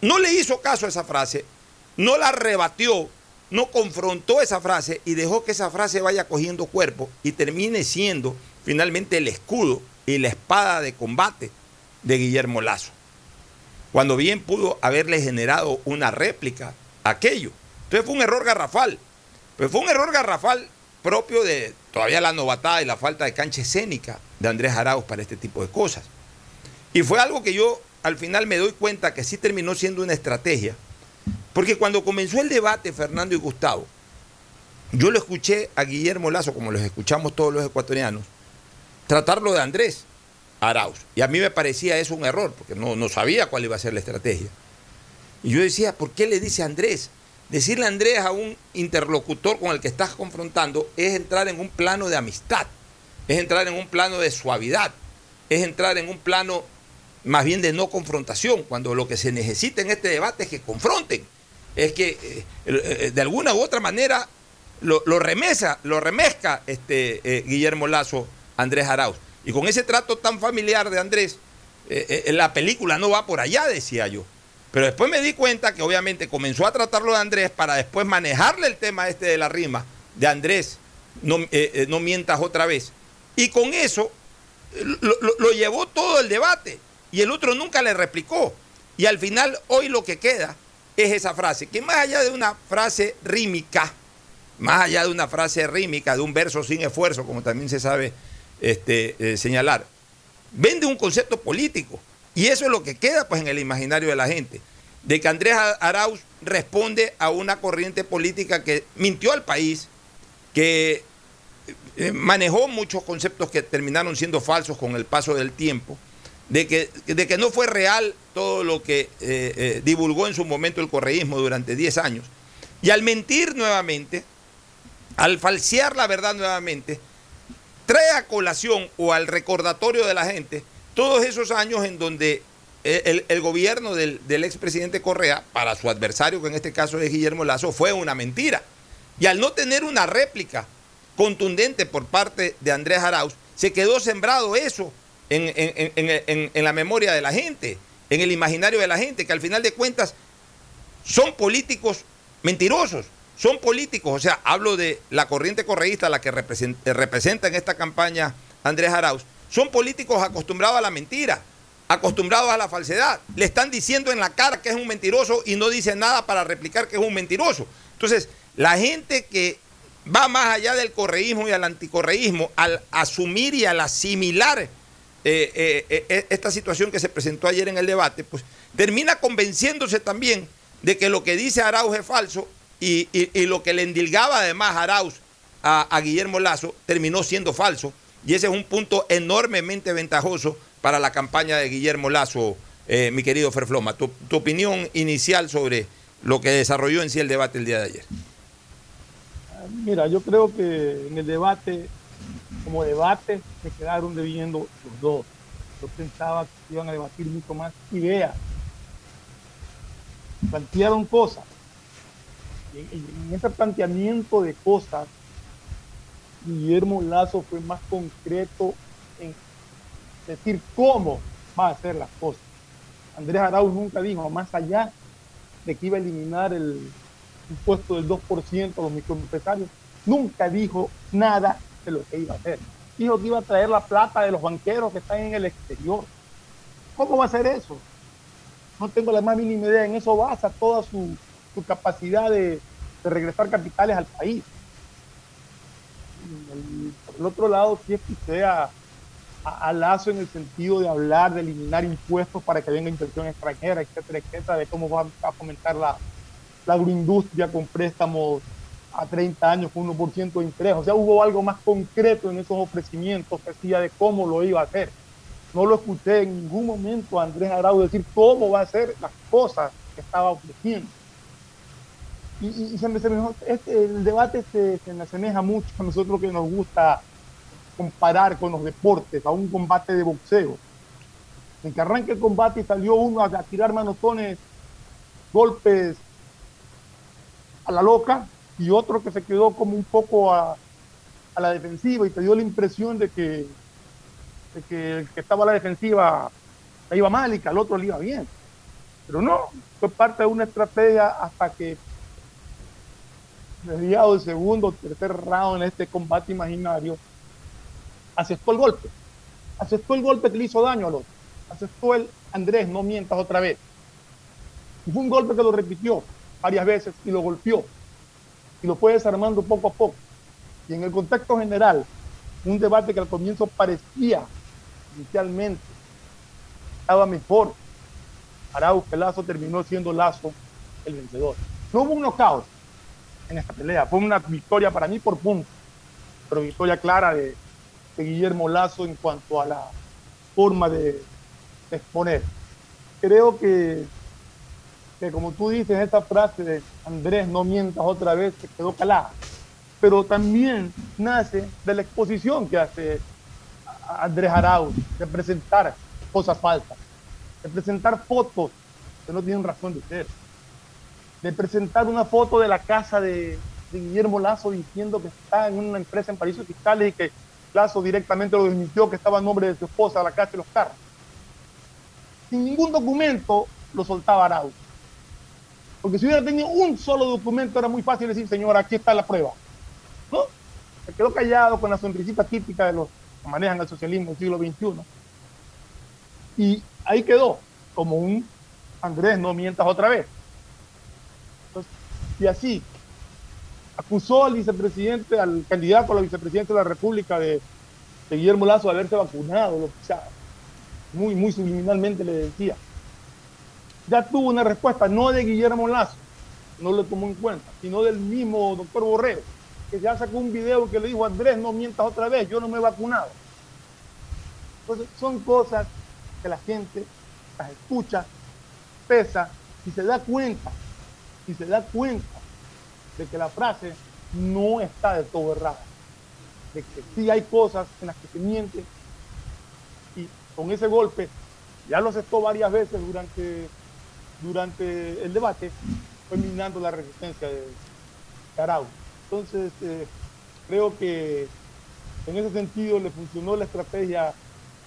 no le hizo caso a esa frase, no la rebatió, no confrontó esa frase y dejó que esa frase vaya cogiendo cuerpo y termine siendo finalmente el escudo y la espada de combate de Guillermo Lazo. Cuando bien pudo haberle generado una réplica a aquello. Entonces fue un error garrafal. Pero fue un error garrafal propio de todavía la novatada y la falta de cancha escénica de Andrés Arauz para este tipo de cosas. Y fue algo que yo al final me doy cuenta que sí terminó siendo una estrategia, porque cuando comenzó el debate Fernando y Gustavo, yo lo escuché a Guillermo Lazo, como los escuchamos todos los ecuatorianos, tratarlo de Andrés Arauz. Y a mí me parecía eso un error, porque no, no sabía cuál iba a ser la estrategia. Y yo decía, ¿por qué le dice Andrés? Decirle Andrés a un interlocutor con el que estás confrontando es entrar en un plano de amistad es entrar en un plano de suavidad, es entrar en un plano más bien de no confrontación, cuando lo que se necesita en este debate es que confronten, es que eh, eh, de alguna u otra manera lo, remesa, lo remezca este, eh, Guillermo Lazo, Andrés Arauz. Y con ese trato tan familiar de Andrés, la película no va por allá, decía yo. Pero después me di cuenta que obviamente comenzó a tratarlo de Andrés para después manejarle el tema este de la rima de Andrés, no, no mientas otra vez. Y con eso lo, llevó todo el debate y el otro nunca le replicó. Y al final hoy lo que queda es esa frase, que más allá de una frase rímica, más allá de una frase rímica, de un verso sin esfuerzo, como también se sabe este, eh, señalar, vende un concepto político. Y eso es lo que queda pues en el imaginario de la gente, de que Andrés Arauz responde a una corriente política que mintió al país, que eh, manejó muchos conceptos que terminaron siendo falsos con el paso del tiempo, de que, de que no fue real todo lo que eh, eh, divulgó en su momento el correísmo durante 10 años. Y al mentir nuevamente, al falsear la verdad nuevamente, trae a colación o al recordatorio de la gente todos esos años en donde el, gobierno del, del expresidente Correa, para su adversario, que en este caso es Guillermo Lazo, fue una mentira. Y al no tener una réplica contundente por parte de Andrés Arauz, se quedó sembrado eso en, la memoria de la gente, en el imaginario de la gente, que al final de cuentas son políticos mentirosos, son políticos, o sea, hablo de la corriente correísta, la que representa, representa en esta campaña Andrés Arauz, son políticos acostumbrados a la mentira, acostumbrados a la falsedad. Le están diciendo en la cara que es un mentiroso y no dice nada para replicar que es un mentiroso. Entonces, la gente que va más allá del correísmo y al anticorreísmo, al asumir y al asimilar eh, eh, eh, esta situación que se presentó ayer en el debate, pues termina convenciéndose también de que lo que dice Arauz es falso y, lo que le endilgaba además Arauz a, Guillermo Lazo terminó siendo falso. Y ese es un punto enormemente ventajoso para la campaña de Guillermo Lazo, mi querido Ferfloma. Tu, tu opinión inicial sobre lo que desarrolló en sí el debate el día de ayer. Mira, yo creo que en el debate como debate se quedaron debiendo los dos. Yo pensaba que iban a debatir mucho más ideas. Plantearon cosas. Y en, ese planteamiento de cosas, Guillermo Lazo fue más concreto en decir cómo va a hacer las cosas. Andrés Arauz nunca dijo, más allá de que iba a eliminar el impuesto del 2% a los microempresarios, nunca dijo nada lo que iba a hacer. Dijo que iba a traer la plata de los banqueros que están en el exterior. ¿Cómo va a hacer eso? No tengo la más mínima idea. En eso basa toda su, capacidad de, regresar capitales al país. Por el otro lado, si escuché a, a, Lazo en el sentido de hablar de eliminar impuestos para que venga inversión extranjera, etcétera, etcétera, de cómo va a fomentar la, la agroindustria con préstamos a 30 años con 1% de interés. O sea, hubo algo más concreto en esos ofrecimientos que decía de cómo lo iba a hacer. No lo escuché en ningún momento a Andrés Arau decir cómo va a hacer las cosas que estaba ofreciendo. Y, se me, este, el debate se, se me asemeja mucho a nosotros que nos gusta comparar con los deportes, a un combate de boxeo. En que arranque el combate y salió uno a, a tirar manotones, golpes a la loca, y otro que se quedó como un poco a, la defensiva y te dio la impresión de que, que el que estaba a la defensiva iba mal y que al otro le iba bien. Pero no, fue parte de una estrategia hasta que mediado el segundo, tercer round en este combate imaginario, aceptó el golpe. Aceptó el golpe que le hizo daño al otro. Aceptó el Andrés, no mientas otra vez. Y fue un golpe que lo repitió varias veces y lo golpeó y lo fue desarmando poco a poco. Y en el contexto general, un debate que al comienzo parecía inicialmente estaba mejor. Arauz que Lazo terminó siendo Lazo el vencedor. No hubo un knockout en esta pelea, fue una victoria para mí por punto, pero victoria clara de, Guillermo Lazo en cuanto a la forma de exponer. Creo que que como tú dices, esta frase de Andrés, no mientas otra vez, se quedó calada. Pero también nace de la exposición que hace Andrés Arauz, de presentar cosas falsas, de presentar fotos que no tienen razón de ser, de presentar una foto de la casa de, Guillermo Lazo diciendo que está en una empresa en paraísos fiscales y que Lazo directamente lo desmintió que estaba en nombre de su esposa, la casa de los carros. Sin ningún documento lo soltaba Arauz. Porque si hubiera tenido un solo documento era muy fácil decir, señora, aquí está la prueba. ¿No? Se quedó callado con la sonrisita típica de los que manejan el socialismo del siglo XXI. Y ahí quedó, como un Andrés, no mientas otra vez. Y así, acusó al vicepresidente, al candidato a la vicepresidenta de la República de, Guillermo Lazo de haberse vacunado, lo que muy, muy subliminalmente le decía ya tuvo una respuesta, no de Guillermo Lazo, no le tomó en cuenta, sino del mismo doctor Borreo, que ya sacó un video que le dijo, Andrés, no mientas otra vez, yo no me he vacunado. Entonces, son cosas que la gente las escucha, pesa y se da cuenta, y se da cuenta de que la frase no está de todo errada, de que sí hay cosas en las que se miente y con ese golpe ya lo aceptó varias veces durante, durante el debate, fue minando la resistencia de, Arau. Entonces, eh, creo que en ese sentido le funcionó la estrategia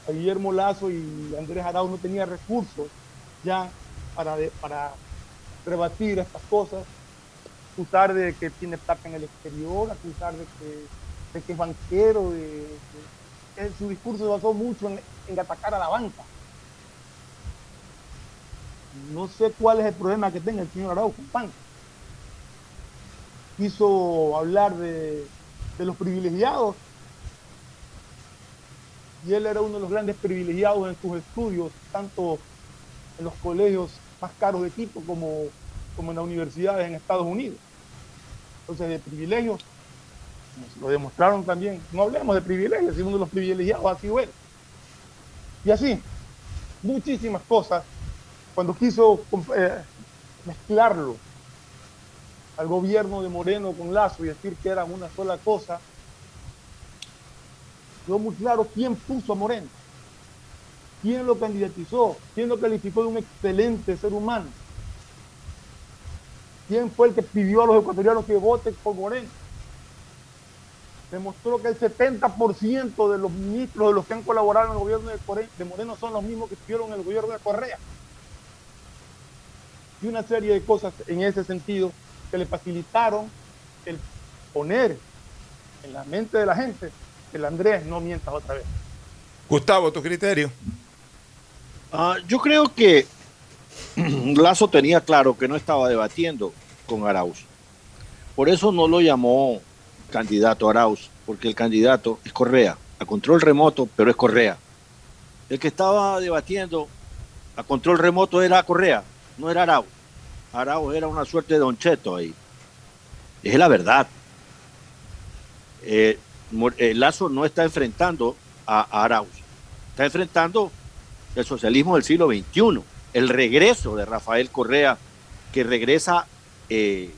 a Guillermo Lazo y Andrés Arau no tenía recursos ya para, para rebatir estas cosas, acusar de que tiene plata en el exterior, acusar de que, de que es banquero, de, su discurso se basó mucho en, en atacar a la banca. No sé cuál es el problema que tenga el señor Araujo con Quiso hablar de, los privilegiados. Y él era uno de los grandes privilegiados en sus estudios, tanto en los colegios más caros de Quito como, como en las universidades en Estados Unidos. Entonces, de privilegios, lo demostraron también. No hablemos de privilegios, sino uno de los privilegiados ha sido él. Y así, muchísimas cosas cuando quiso eh, mezclarlo al gobierno de Moreno con Lazo y decir que eran una sola cosa, quedó muy claro quién puso a Moreno, quién lo candidatizó, quién lo calificó de un excelente ser humano, quién fue el que pidió a los ecuatorianos que voten por Moreno. Demostró que el 70% de los ministros de los que han colaborado en el gobierno de Moreno son los mismos que estuvieron en el gobierno de Correa y una serie de cosas en ese sentido que le facilitaron el poner en la mente de la gente que el Andrés no mienta otra vez. Gustavo, tu criterio. Ah, yo creo que Lazo tenía claro que no estaba debatiendo con Arauz. Por eso no lo llamó candidato Arauz, porque el candidato es Correa, a control remoto, pero es Correa. El que estaba debatiendo a control remoto era Correa, no era Arau. Arau era una suerte de Don Cheto ahí. Es la verdad. Eh, el Lazo no está enfrentando a, Arauz, está enfrentando el socialismo del siglo XXI, el regreso de Rafael Correa, que regresa eh,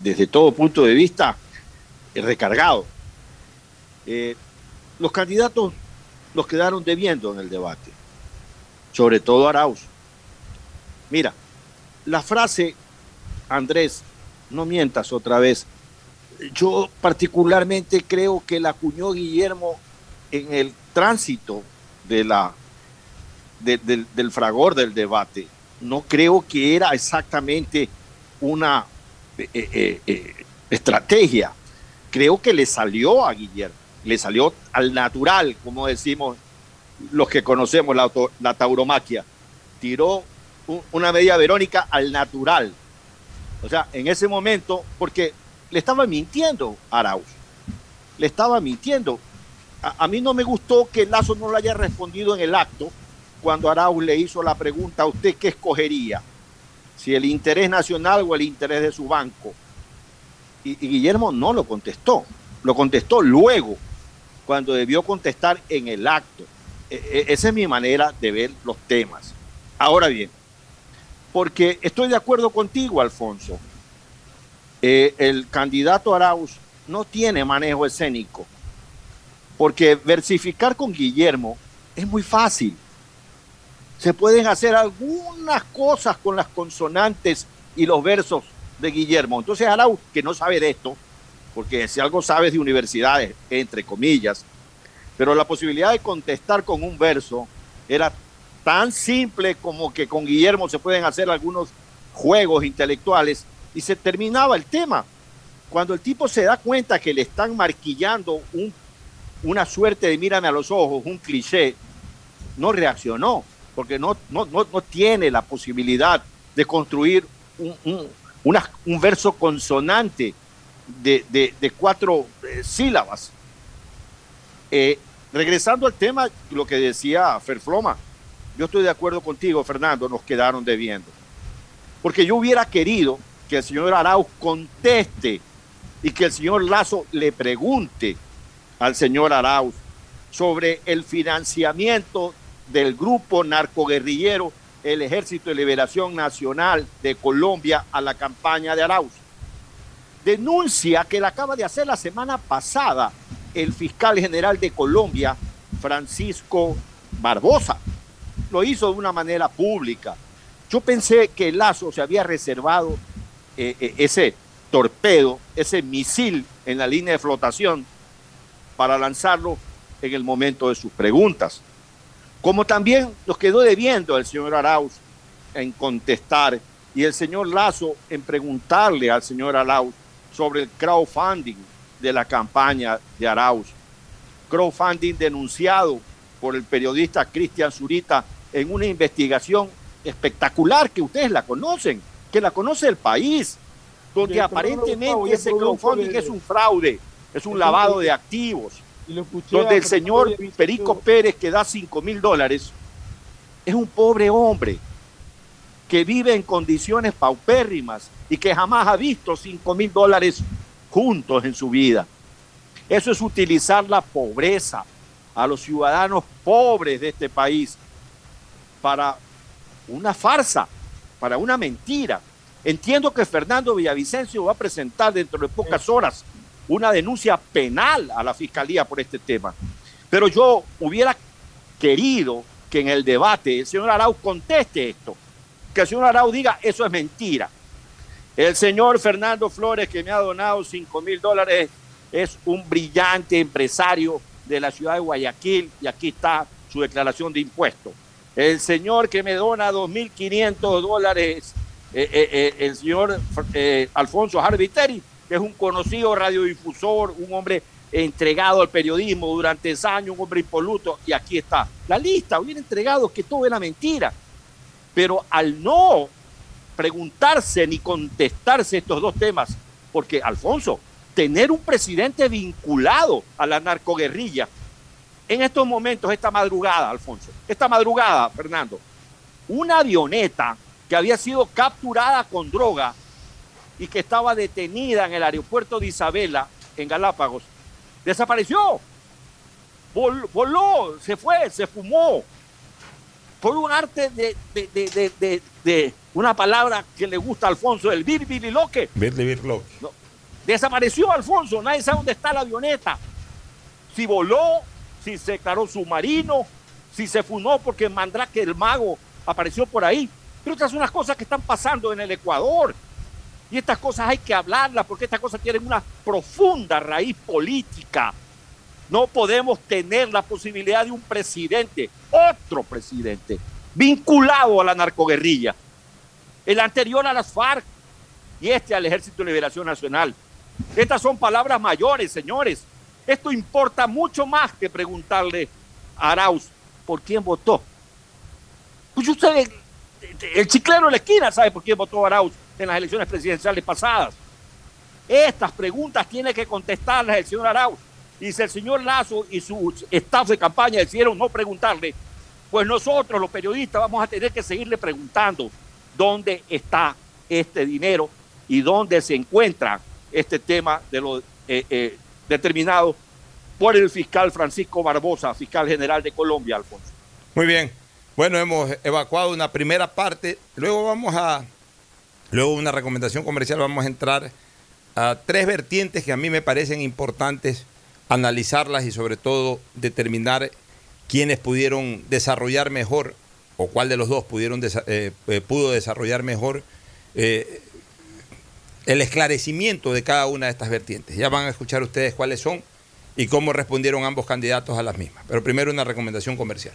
desde todo punto de vista eh, recargado. los candidatos los quedaron debiendo en el debate, sobre todo Arauz. Mira, la frase, Andrés, no mientas otra vez, yo particularmente creo que la acuñó Guillermo en el tránsito de la, del fragor del debate. No creo que era exactamente una eh, eh, eh, estrategia. Creo que le salió a Guillermo, le salió al natural, como decimos los que conocemos la, la tauromaquia. Tiró una medida Verónica al natural. O sea, en ese momento, porque le estaba mintiendo a Arauz. Le estaba mintiendo. A, mí no me gustó que Lazo no le haya respondido en el acto cuando Arauz le hizo la pregunta a usted qué escogería, si el interés nacional o el interés de su banco. Y, Guillermo no lo contestó, lo contestó luego, cuando debió contestar en el acto. E, e, esa es mi manera de ver los temas. Ahora bien, porque estoy de acuerdo contigo, Alfonso. Eh, el candidato Arauz no tiene manejo escénico, porque versificar con Guillermo es muy fácil. Se pueden hacer algunas cosas con las consonantes y los versos de Guillermo. Entonces Arauz, que no sabe de esto, porque si algo sabe de universidades, entre comillas, pero la posibilidad de contestar con un verso era tan simple como que con Guillermo se pueden hacer algunos juegos intelectuales y se terminaba el tema. Cuando el tipo se da cuenta que le están marquillando un, una suerte de mírame a los ojos, un cliché, no reaccionó, porque no, no, no, tiene la posibilidad de construir un, un verso consonante de, cuatro eh, sílabas. Eh, regresando al tema, lo que decía Ferfloma, yo estoy de acuerdo contigo, Fernando, nos quedaron debiendo. Porque yo hubiera querido que el señor Arauz conteste y que el señor Lazo le pregunte al señor Arauz sobre el financiamiento del grupo narcoguerrillero el Ejército de Liberación Nacional de Colombia a la campaña de Arauz. Denuncia que la acaba de hacer la semana pasada el fiscal general de Colombia, Francisco Barbosa. Lo hizo de una manera pública. Yo pensé que Lazo se había reservado eh, eh, ese torpedo, ese misil en la línea de flotación para lanzarlo en el momento de sus preguntas. Como también nos quedó debiendo el señor Arauz en contestar y el señor Lazo en preguntarle al señor Arauz sobre el crowdfunding de la campaña de Arauz. Crowdfunding denunciado por el periodista Cristian Zurita en una investigación espectacular que ustedes la conocen, que la conoce el país, donde aparentemente ese crowdfunding es un fraude, es un lavado de activos donde el señor Perico Pérez, que da 5 mil dólares, es un pobre hombre que vive en condiciones paupérrimas y que jamás ha visto 5 mil dólares juntos en su vida. Eso es utilizar la pobreza a los ciudadanos pobres de este país para una farsa, para una mentira. Entiendo que Fernando Villavicencio va a presentar dentro de pocas horas una denuncia penal a la fiscalía por este tema. Pero yo hubiera querido que en el debate el señor Arau conteste esto, que el señor Arau diga eso es mentira. El señor Fernando Flores, que me ha donado 5 mil dólares, es un brillante empresario de la ciudad de Guayaquil y aquí está su declaración de impuestos. El señor que me dona 2.500 dólares, eh, eh, eh, el señor Alfonso Harviteri, que es un conocido radiodifusor, un hombre entregado al periodismo durante años, un hombre impoluto, y aquí está la lista, hubiera entregado que todo era mentira. Pero al no preguntarse ni contestarse estos dos temas, porque Alfonso, tener un presidente vinculado a la narcoguerrilla, en estos momentos, esta madrugada, Alfonso, esta madrugada, Fernando, una avioneta que había sido capturada con droga y que estaba detenida en el aeropuerto de Isabela, en Galápagos, desapareció. voló, se fue, se fumó. Por un arte de, de, una palabra que le gusta a Alfonso, el. Birbililoque. No, desapareció Alfonso, nadie sabe dónde está la avioneta. Si voló, si se declaró submarino, si se fumó porque Mandrake el mago apareció por ahí. Pero estas son unas cosas que están pasando en el Ecuador. Y estas cosas hay que hablarlas porque estas cosas tienen una profunda raíz política. No podemos tener la posibilidad de un presidente, otro presidente, vinculado a la narcoguerrilla. El anterior a las FARC y este al Ejército de Liberación Nacional. Estas son palabras mayores, señores. Esto importa mucho más que preguntarle a Arauz por quién votó. Pues usted, el chiclero de la esquina sabe por quién votó Arauz en las elecciones presidenciales pasadas. Estas preguntas tiene que contestarlas el señor Arauz. Y si el señor Lazo y su staff de campaña decidieron no preguntarle, pues nosotros los periodistas vamos a tener que seguirle preguntando dónde está este dinero y dónde se encuentra este tema de lo eh, eh, determinado por el fiscal Francisco Barbosa, fiscal general de Colombia, Alfonso. Muy bien. Bueno, hemos evacuado una primera parte. Luego vamos a Luego una recomendación comercial, vamos a entrar a tres vertientes que a mí me parecen importantes analizarlas y sobre todo determinar quiénes pudieron desarrollar mejor o cuál de los dos pudieron eh, eh, pudo desarrollar mejor eh, el esclarecimiento de cada una de estas vertientes. Ya van a escuchar ustedes cuáles son y cómo respondieron ambos candidatos a las mismas. Pero primero una recomendación comercial.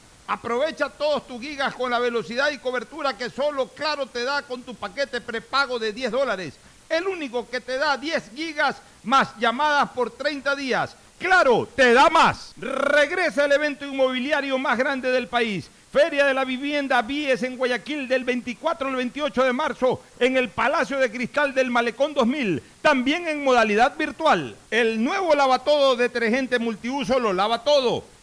Aprovecha todos tus gigas con la velocidad y cobertura que solo Claro te da con tu paquete prepago de 10 dólares. El único que te da 10 gigas más llamadas por 30 días. Claro, te da más. Regresa el evento inmobiliario más grande del país. Feria de la Vivienda Vies en Guayaquil del 24 al 28 de marzo en el Palacio de Cristal del Malecón 2000, también en modalidad virtual. El nuevo lavatodo detergente multiuso lo lava todo,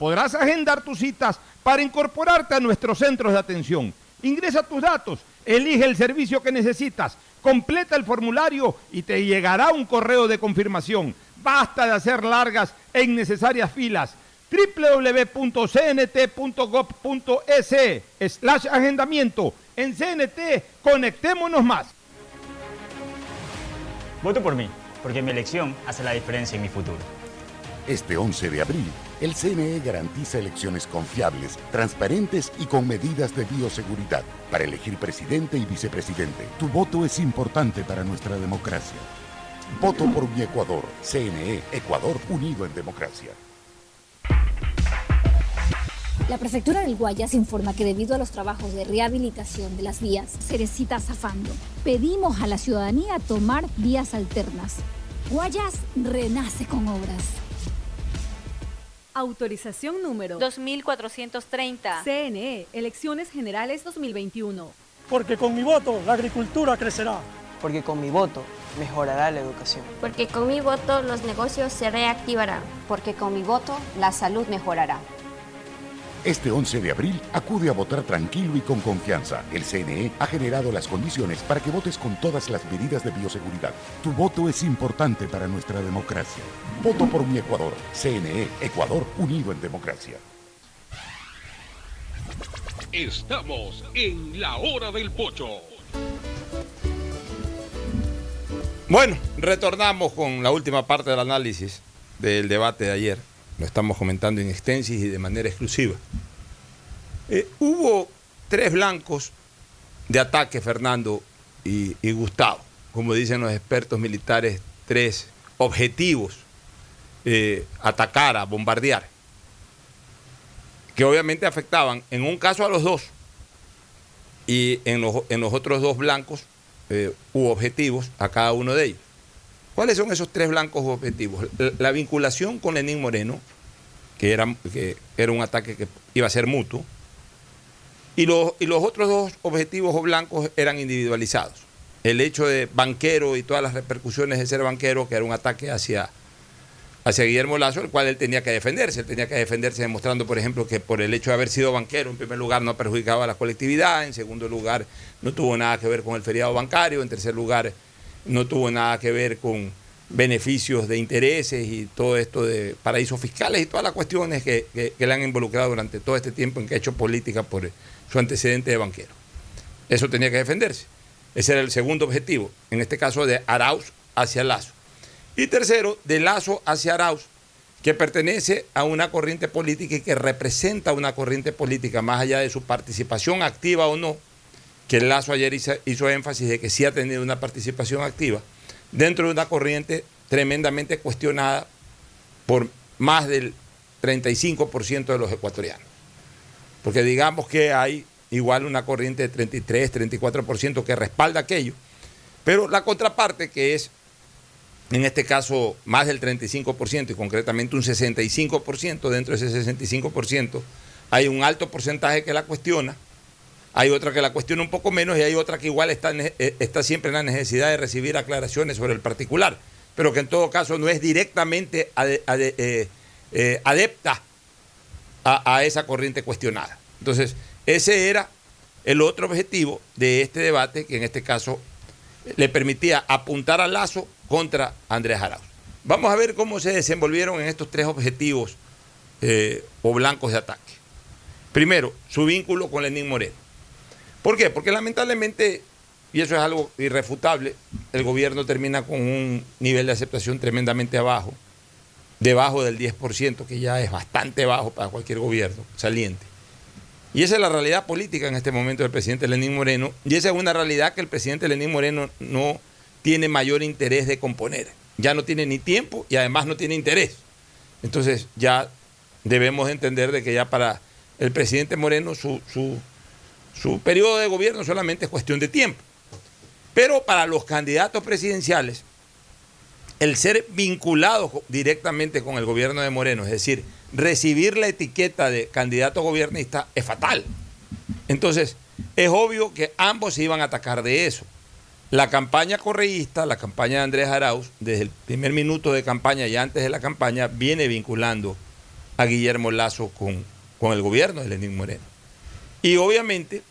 podrás agendar tus citas para incorporarte a nuestros centros de atención. Ingresa tus datos, elige el servicio que necesitas, completa el formulario y te llegará un correo de confirmación. Basta de hacer largas e innecesarias filas www.cnt.gov.es slash agendamiento. En CNT, conectémonos más. Voto por mí, porque mi elección hace la diferencia en mi futuro. Este 11 de abril, el CNE garantiza elecciones confiables, transparentes y con medidas de bioseguridad para elegir presidente y vicepresidente. Tu voto es importante para nuestra democracia. Voto por mi Ecuador. CNE, Ecuador unido en democracia. La prefectura del Guayas informa que debido a los trabajos de rehabilitación de las vías Cerecita Zafando, pedimos a la ciudadanía tomar vías alternas. Guayas renace con obras. Autorización número 2430. CNE, Elecciones Generales 2021. Porque con mi voto la agricultura crecerá. Porque con mi voto mejorará la educación. Porque con mi voto los negocios se reactivarán. Porque con mi voto la salud mejorará. Este 11 de abril acude a votar tranquilo y con confianza. El CNE ha generado las condiciones para que votes con todas las medidas de bioseguridad. Tu voto es importante para nuestra democracia. Voto por mi Ecuador. CNE, Ecuador unido en democracia. Estamos en la hora del pocho. Bueno, retornamos con la última parte del análisis del debate de ayer. Lo estamos comentando en extensis y de manera exclusiva. Eh, hubo tres blancos de ataque, Fernando y, Gustavo. Como dicen los expertos militares, tres objetivos eh, atacar, a bombardear, que obviamente afectaban en un caso a los dos y en los, otros dos blancos eh, objetivos a cada uno de ellos. ¿Cuáles son esos tres blancos objetivos? La, la vinculación con Lenín Moreno, que era, un ataque que iba a ser mutuo, y los, otros dos objetivos o blancos eran individualizados. El hecho de banquero y todas las repercusiones de ser banquero, que era un ataque hacia, hacia Guillermo Lazo, el cual él tenía que defenderse. Él tenía que defenderse demostrando, por ejemplo, que por el hecho de haber sido banquero, en primer lugar, no perjudicaba a la colectividad, en segundo lugar, no tuvo nada que ver con el feriado bancario, en tercer lugar, no tuvo nada que ver con beneficios de intereses y todo esto de paraísos fiscales y todas las cuestiones que, que, le han involucrado durante todo este tiempo en que ha hecho política por su antecedente de banquero. Eso tenía que defenderse. Ese era el segundo objetivo, en este caso de Arauz hacia Lazo. Y tercero, de Lazo hacia Arauz, que pertenece a una corriente política y que representa una corriente política, más allá de su participación activa o no, que Lazo ayer hizo, hizo énfasis de que sí ha tenido una participación activa, dentro de una corriente tremendamente cuestionada por más del 35% de los ecuatorianos. Porque digamos que hay igual una corriente de 33, 34% que respalda aquello, pero la contraparte que es en este caso más del 35% y concretamente un 65%, dentro de ese 65% hay un alto porcentaje que la cuestiona, hay otra que la cuestiona un poco menos y hay otra que igual está, eh, está siempre en la necesidad de recibir aclaraciones sobre el particular, pero que en todo caso no es directamente eh, eh, adepta a, esa corriente cuestionada. Entonces, ese era el otro objetivo de este debate, que en este caso le permitía apuntar al Lazo contra Andrés Arauz. Vamos a ver cómo se desenvolvieron en estos tres objetivos o blancos de ataque. Primero, su vínculo con Lenín Moreno. ¿Por qué? Porque lamentablemente, y eso es algo irrefutable, el gobierno termina con un nivel de aceptación tremendamente abajo, debajo del 10%, que ya es bastante bajo para cualquier gobierno saliente. Y esa es la realidad política en este momento del presidente Lenín Moreno. Y esa es una realidad que el presidente Lenín Moreno no tiene mayor interés de componer. Ya no tiene ni tiempo y además no tiene interés. Entonces ya debemos entender de que ya para el presidente Moreno su, su periodo de gobierno solamente es cuestión de tiempo. Pero para los candidatos presidenciales, el ser vinculados directamente con el gobierno de Moreno, es decir, recibir la etiqueta de candidato gobernista es fatal. Entonces, es obvio que ambos se iban a atacar de eso. La campaña correísta, la campaña de Andrés Arauz, desde el primer minuto de campaña y antes de la campaña, viene vinculando a Guillermo Lazo con, con el gobierno de Lenín Moreno. Y obviamente,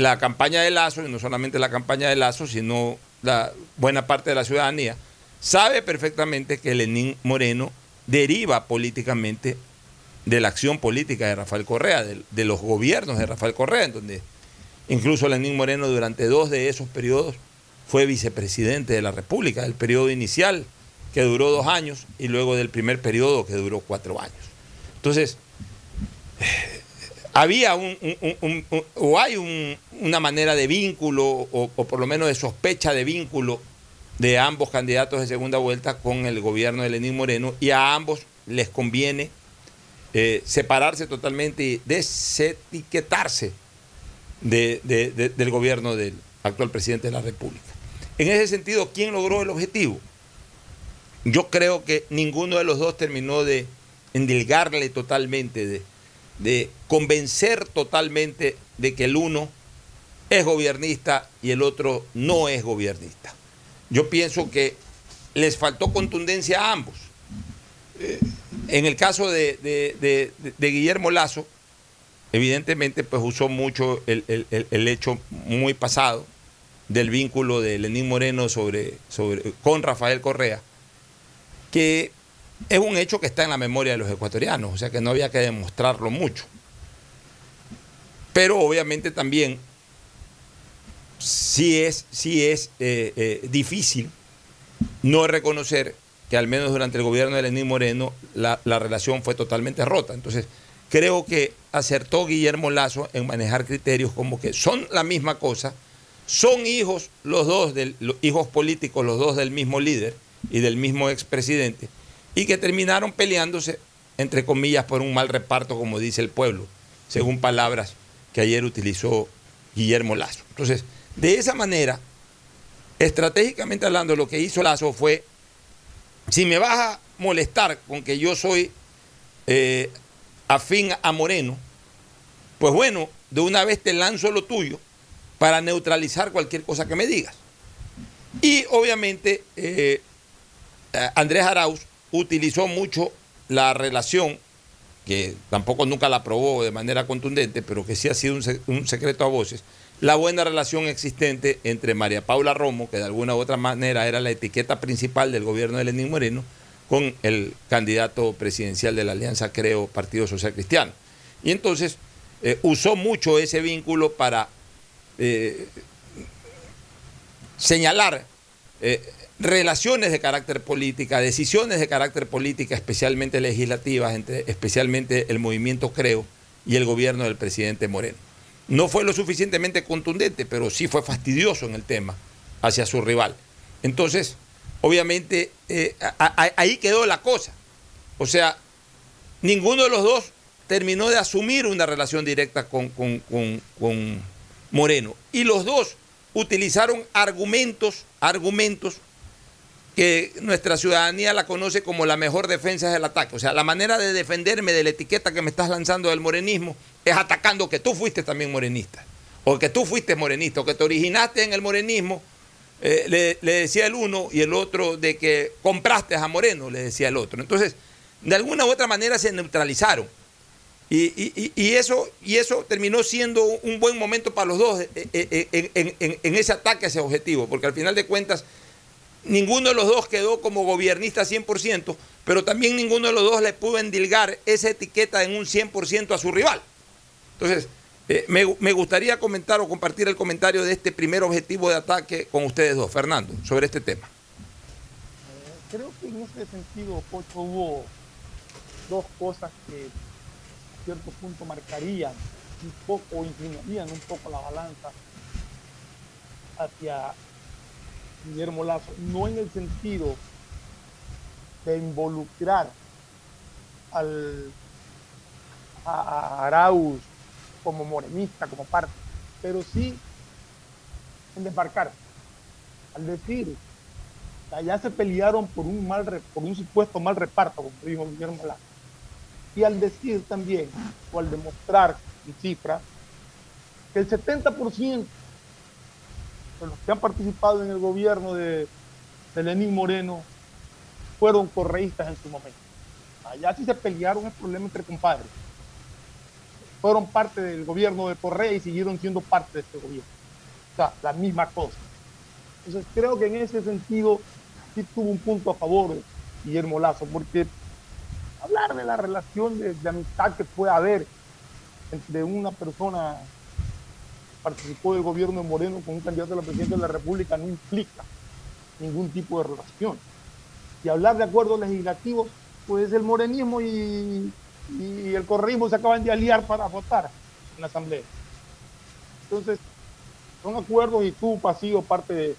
la campaña de Lazo, y no solamente la campaña de Lazo, sino la buena parte de la ciudadanía, sabe perfectamente que Lenín Moreno deriva políticamente de la acción política de Rafael Correa, de, los gobiernos de Rafael Correa, en donde incluso Lenín Moreno durante dos de esos periodos fue vicepresidente de la República, el periodo inicial que duró dos años y luego del primer periodo que duró cuatro años. Entonces, había un, o hay una manera de vínculo o, por lo menos de sospecha de vínculo de ambos candidatos de segunda vuelta con el gobierno de Lenín Moreno y a ambos les conviene eh, separarse totalmente y desetiquetarse del gobierno del actual presidente de la República. En ese sentido, ¿quién logró el objetivo? Yo creo que ninguno de los dos terminó de endilgarle totalmente, de, de convencer totalmente de que el uno es gobernista y el otro no es gobernista. Yo pienso que les faltó contundencia a ambos. Eh, en el caso de, Guillermo Lazo, evidentemente pues usó mucho el, hecho muy pasado del vínculo de Lenín Moreno sobre, sobre, con Rafael Correa, que es un hecho que está en la memoria de los ecuatorianos, o sea que no había que demostrarlo mucho. Pero obviamente también sí es, sí es eh, eh, difícil no reconocer que al menos durante el gobierno de Lenín Moreno la, relación fue totalmente rota. Entonces, creo que acertó Guillermo Lazo en manejar criterios como que son la misma cosa, son hijos los dos, del, hijos políticos los dos del mismo líder y del mismo expresidente, y que terminaron peleándose, entre comillas, por un mal reparto, como dice el pueblo, según palabras que ayer utilizó Guillermo Lazo. Entonces, de esa manera, estratégicamente hablando, lo que hizo Lazo fue, si me vas a molestar con que yo soy eh, afín a Moreno, pues bueno, de una vez te lanzo lo tuyo para neutralizar cualquier cosa que me digas. Y obviamente eh, Andrés Arauz utilizó mucho la relación, que tampoco nunca la aprobó de manera contundente, pero que sí ha sido un secreto a voces, la buena relación existente entre María Paula Romo, que de alguna u otra manera era la etiqueta principal del gobierno de Lenín Moreno, con el candidato presidencial de la Alianza Creo Partido Social Cristiano. Y entonces eh, usó mucho ese vínculo para eh, señalar eh, relaciones de carácter política, decisiones de carácter política, especialmente legislativas, entre especialmente el movimiento Creo y el gobierno del presidente Moreno. No fue lo suficientemente contundente, pero sí fue fastidioso en el tema hacia su rival. Entonces, obviamente, eh, ahí quedó la cosa. O sea, ninguno de los dos terminó de asumir una relación directa con, con Moreno. Y los dos utilizaron argumentos, argumentos que nuestra ciudadanía la conoce como la mejor defensa del ataque. O sea, la manera de defenderme de la etiqueta que me estás lanzando del morenismo es atacando que tú fuiste también morenista, o que tú fuiste morenista, o que te originaste en el morenismo, eh, le, decía el uno, y el otro de que compraste a Moreno, le decía el otro. Entonces, de alguna u otra manera se neutralizaron. Y, eso, y eso terminó siendo un buen momento para los dos eh, eh, en, en ese ataque a ese objetivo, porque al final de cuentas Ninguno de los dos quedó como gobernista 100%, pero también ninguno de los dos le pudo endilgar esa etiqueta en un 100% a su rival. Entonces, eh, me, gustaría comentar o compartir el comentario de este primer objetivo de ataque con ustedes dos. Fernando, sobre este tema. Creo que en ese sentido, Pocho, hubo dos cosas que a cierto punto marcarían un poco, inclinarían un poco la balanza hacia Guillermo Lazo, no en el sentido de involucrar al, a, Arauz como morenista, como parte, pero sí en desbarcar. Al decir que allá se pelearon por un, mal, por un supuesto mal reparto, como dijo Guillermo Lazo. Y al decir también, o al demostrar en cifra, que el 70% los que han participado en el gobierno de, Lenín Moreno fueron correístas en su momento. Allá sí se pelearon el problema entre compadres. Fueron parte del gobierno de Correa y siguieron siendo parte de este gobierno. O sea, la misma cosa. Entonces creo que en ese sentido sí tuvo un punto a favor Guillermo Lazo, porque hablar de la relación de amistad que puede haber entre una persona participó del gobierno de Moreno con un candidato a la presidencia de la República no implica ningún tipo de relación. Y hablar de acuerdos legislativos, pues el morenismo y, el correísmo se acaban de aliar para votar en la Asamblea. Entonces, son acuerdos y tú has sido parte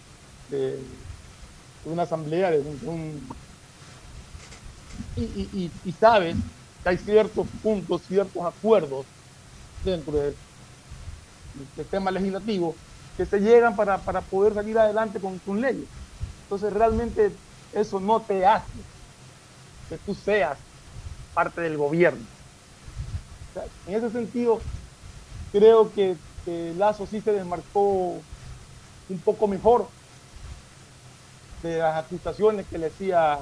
de, una asamblea, de un, y, sabes que hay ciertos puntos, ciertos acuerdos dentro de sistema legislativo que se llegan para, poder salir adelante con, con leyes. Entonces realmente eso no te hace que tú seas parte del gobierno. en ese sentido, creo que, Lazo sí se desmarcó un poco mejor de las acusaciones que le hacía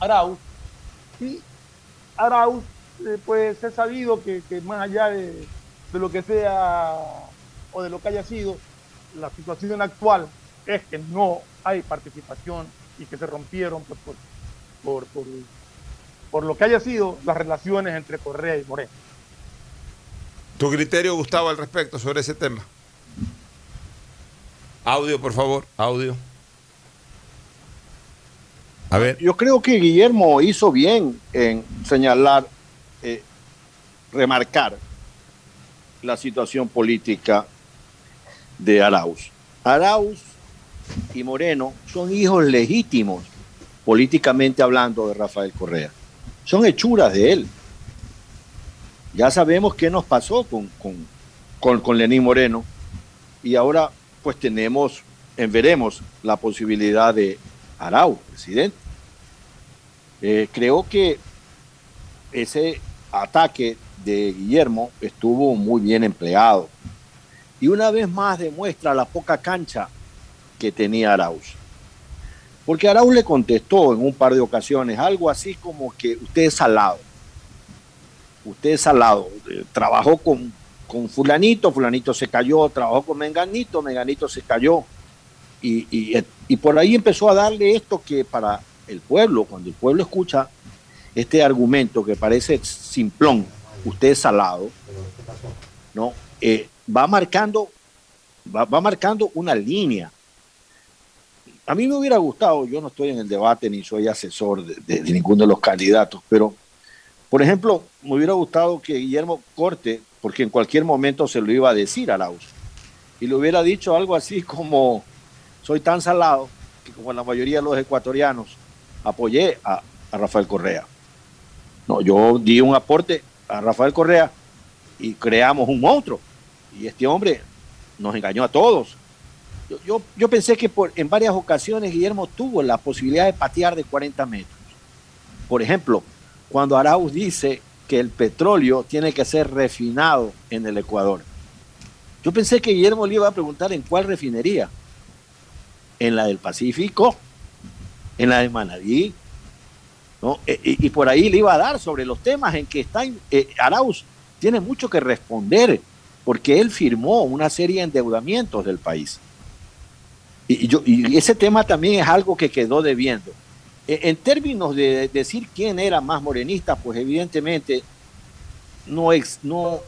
Arauz. Y Arauz, eh, pues he sabido que más allá de, de lo que sea o de lo que haya sido, la situación actual es que no hay participación y que se rompieron pues, por, por, por, lo que haya sido las relaciones entre Correa y Moreno. ¿Tu criterio, Gustavo, al respecto sobre ese tema? Audio, por favor, audio. A ver. Yo creo que Guillermo hizo bien en señalar, eh, remarcar la situación política de Arauz. Arauz y Moreno son hijos legítimos, políticamente hablando, de Rafael Correa. Son hechuras de él. Ya sabemos qué nos pasó con, con, con, Lenín Moreno y ahora pues tenemos, en veremos la posibilidad de Arauz, presidente. Eh, creo que ese ataque Guillermo estuvo muy bien empleado. Y una vez más demuestra la poca cancha que tenía Arauz. Porque Arauz le contestó en un par de ocasiones algo así como que usted es salado. Usted es salado. Eh, trabajó con, con fulanito, fulanito se cayó. Trabajó con menganito, menganito se cayó. Y, y, y por ahí empezó a darle esto que para el pueblo, cuando el pueblo escucha este argumento que parece simplón, usted es salado, ¿no? Eh, va marcando, va, marcando una línea. a mí me hubiera gustado, yo no estoy en el debate ni soy asesor de, ninguno de los candidatos, pero, por ejemplo, me hubiera gustado que Guillermo corte, porque en cualquier momento se lo iba a decir a Arauz, y le hubiera dicho algo así como, soy tan salado que como la mayoría de los ecuatorianos apoyé a, a Rafael Correa. No, yo di un aporte a Rafael Correa y creamos un monstruo. Y este hombre nos engañó a todos. Yo, yo, pensé que por, en varias ocasiones Guillermo tuvo la posibilidad de patear de 40 metros. Por ejemplo, cuando Arauz dice que el petróleo tiene que ser refinado en el Ecuador. Yo pensé que Guillermo le iba a preguntar en cuál refinería. En la del Pacífico, en la de Manadí, ¿no? E, y, por ahí le iba a dar sobre los temas en que está eh, Arauz tiene mucho que responder porque él firmó una serie de endeudamientos del país. Y, yo, y ese tema también es algo que quedó debiendo. E, en términos de decir quién era más morenista, pues evidentemente no, no,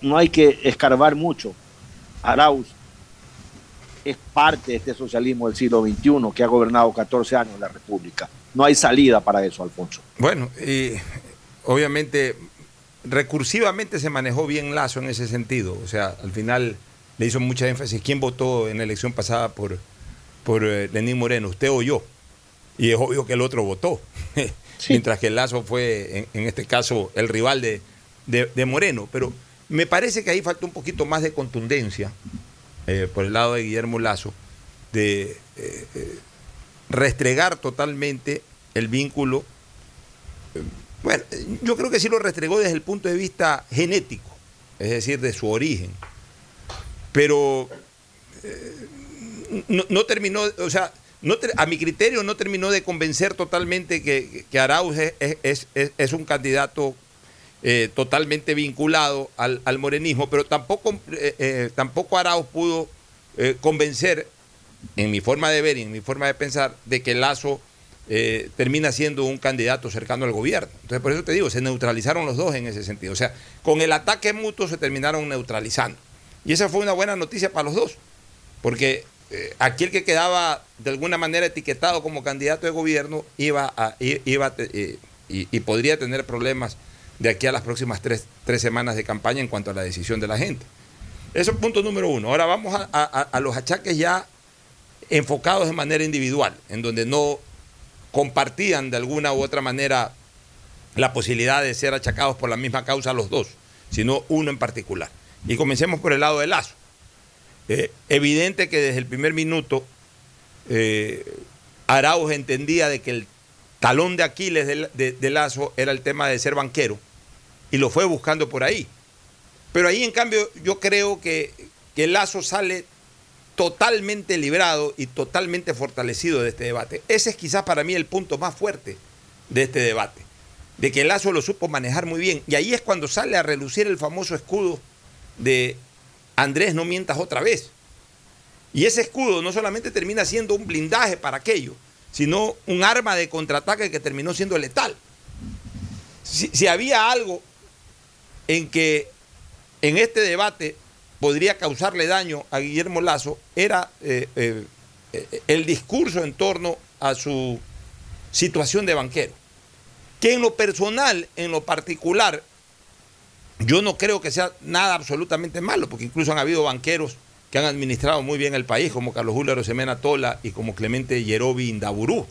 no hay que escarbar mucho. Arauz es parte de este socialismo del siglo XXI que ha gobernado 14 años la República. No hay salida para eso, Alfonso. Bueno, y obviamente recursivamente se manejó bien Lazo en ese sentido. O sea, al final le hizo mucha énfasis. ¿Quién votó en la elección pasada por, por eh, Lenín Moreno? ¿Usted o yo? Y es obvio que el otro votó. Mientras que Lazo fue, en, este caso, el rival de, de, Moreno. Pero me parece que ahí falta un poquito más de contundencia eh, por el lado de Guillermo Lazo, de eh, restregar totalmente el vínculo bueno, yo creo que sí lo restregó desde el punto de vista genético, es decir, de su origen. Pero eh, no, terminó, o sea, no a mi criterio no terminó de convencer totalmente que, que Arauz es, un candidato eh, totalmente vinculado al, morenismo, pero tampoco, eh, tampoco Arauz pudo convencer, en mi forma de ver y en mi forma de pensar, de que Lazo eh, termina siendo un candidato cercano al gobierno. Entonces, por eso te digo, se neutralizaron los dos en ese sentido. O sea, con el ataque mutuo se terminaron neutralizando. Y esa fue una buena noticia para los dos, porque eh, aquel que quedaba de alguna manera etiquetado como candidato de gobierno iba iba eh, y, podría tener problemas de aquí a las próximas tres, semanas de campaña en cuanto a la decisión de la gente. Eso es punto número uno. Ahora vamos a los achaques ya enfocados de manera individual, en donde no compartían de alguna u otra manera la posibilidad de ser achacados por la misma causa los dos, sino uno en particular. Y comencemos por el lado de Lazo. Eh, evidente que desde el primer minuto eh, Arauz entendía de que el talón de Aquiles de, Lazo era el tema de ser banquero y lo fue buscando por ahí. Pero ahí en cambio yo creo que, que Lazo sale totalmente librado y totalmente fortalecido de este debate. Ese es quizás para mí el punto más fuerte de este debate, de que Lazo lo supo manejar muy bien. Y ahí es cuando sale a relucir el famoso escudo de Andrés, no mientas otra vez. Y ese escudo no solamente termina siendo un blindaje para aquello, sino un arma de contraataque que terminó siendo letal. Si, si había algo en que en este debate podría causarle daño a Guillermo Lazo era eh, eh, el discurso en torno a su situación de banquero. Que en lo personal, en lo particular, yo no creo que sea nada absolutamente malo, porque incluso han habido banqueros que han administrado muy bien el país, como Carlos Julio Rosemena Tola y como Clemente Yerobi Indaburú,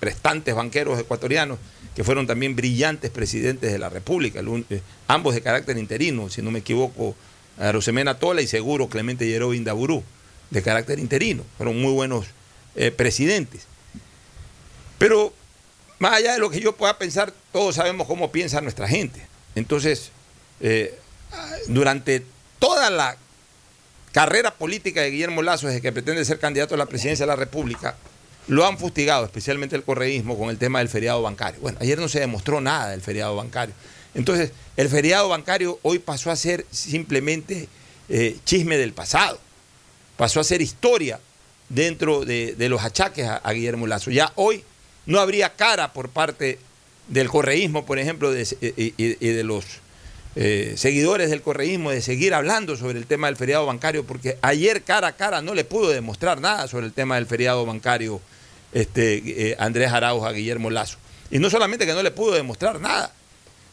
prestantes banqueros ecuatorianos que fueron también brillantes presidentes de la República, eh, ambos de carácter interino, si no me equivoco, Rosemena Tola y seguro Clemente Yeró Indaburú, de carácter interino. Fueron muy buenos eh, presidentes. Pero más allá de lo que yo pueda pensar, todos sabemos cómo piensa nuestra gente. Entonces, eh, durante toda la carrera política de Guillermo Lazo, desde que pretende ser candidato a la presidencia de la República, lo han fustigado, especialmente el correísmo, con el tema del feriado bancario. Bueno, ayer no se demostró nada del feriado bancario. Entonces, el feriado bancario hoy pasó a ser simplemente eh, chisme del pasado, pasó a ser historia dentro de, los achaques a, Guillermo Lazo. Ya hoy no habría cara por parte del correísmo, por ejemplo, y, de los eh, seguidores del correísmo de seguir hablando sobre el tema del feriado bancario, porque ayer cara a cara no le pudo demostrar nada sobre el tema del feriado bancario este, eh, Andrés Arauz a Guillermo Lazo. Y no solamente que no le pudo demostrar nada,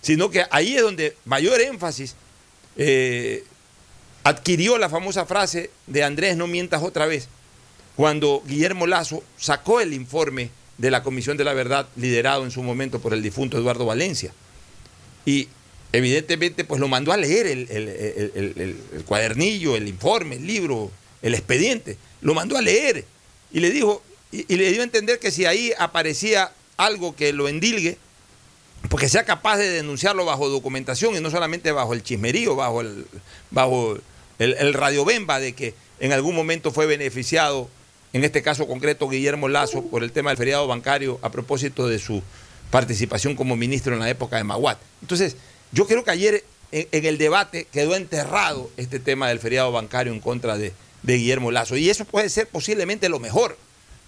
sino que ahí es donde mayor énfasis eh, adquirió la famosa frase de Andrés, no mientas otra vez, cuando Guillermo Lazo sacó el informe de la Comisión de la Verdad, liderado en su momento por el difunto Eduardo Valencia. Y evidentemente pues lo mandó a leer el, cuadernillo, el informe, el libro, el expediente, lo mandó a leer y le dijo, y, le dio a entender que si ahí aparecía algo que lo endilgue, porque sea capaz de denunciarlo bajo documentación y no solamente bajo el chismerío, bajo el, bajo el, el de que en algún momento fue beneficiado, en este caso concreto Guillermo Lazo, por el tema del feriado bancario a propósito de su participación como ministro en la época de Maguat. Entonces, yo creo que ayer en, el debate quedó enterrado este tema del feriado bancario en contra de, de Guillermo Lazo. Y eso puede ser posiblemente lo mejor,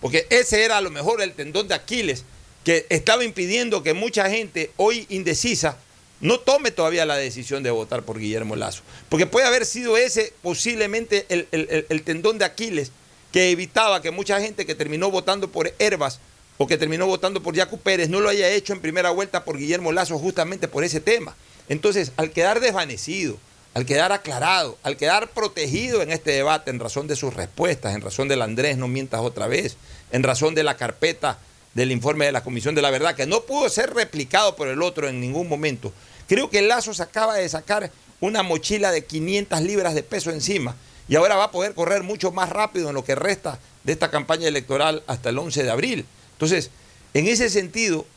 porque ese era a lo mejor el tendón de Aquiles que estaba impidiendo que mucha gente hoy indecisa no tome todavía la decisión de votar por Guillermo Lazo. Porque puede haber sido ese posiblemente el, tendón de Aquiles que evitaba que mucha gente que terminó votando por Herbas o que terminó votando por Jaco Pérez no lo haya hecho en primera vuelta por Guillermo Lazo justamente por ese tema. Entonces, al quedar desvanecido, al quedar aclarado, al quedar protegido en este debate en razón de sus respuestas, en razón del Andrés, no mientas otra vez, en razón de la carpeta del informe de la Comisión de la Verdad, que no pudo ser replicado por el otro en ningún momento, creo que Lazo se acaba de sacar una mochila de 500 libras de peso encima y ahora va a poder correr mucho más rápido en lo que resta de esta campaña electoral hasta el 11 de abril. Entonces, en ese sentido,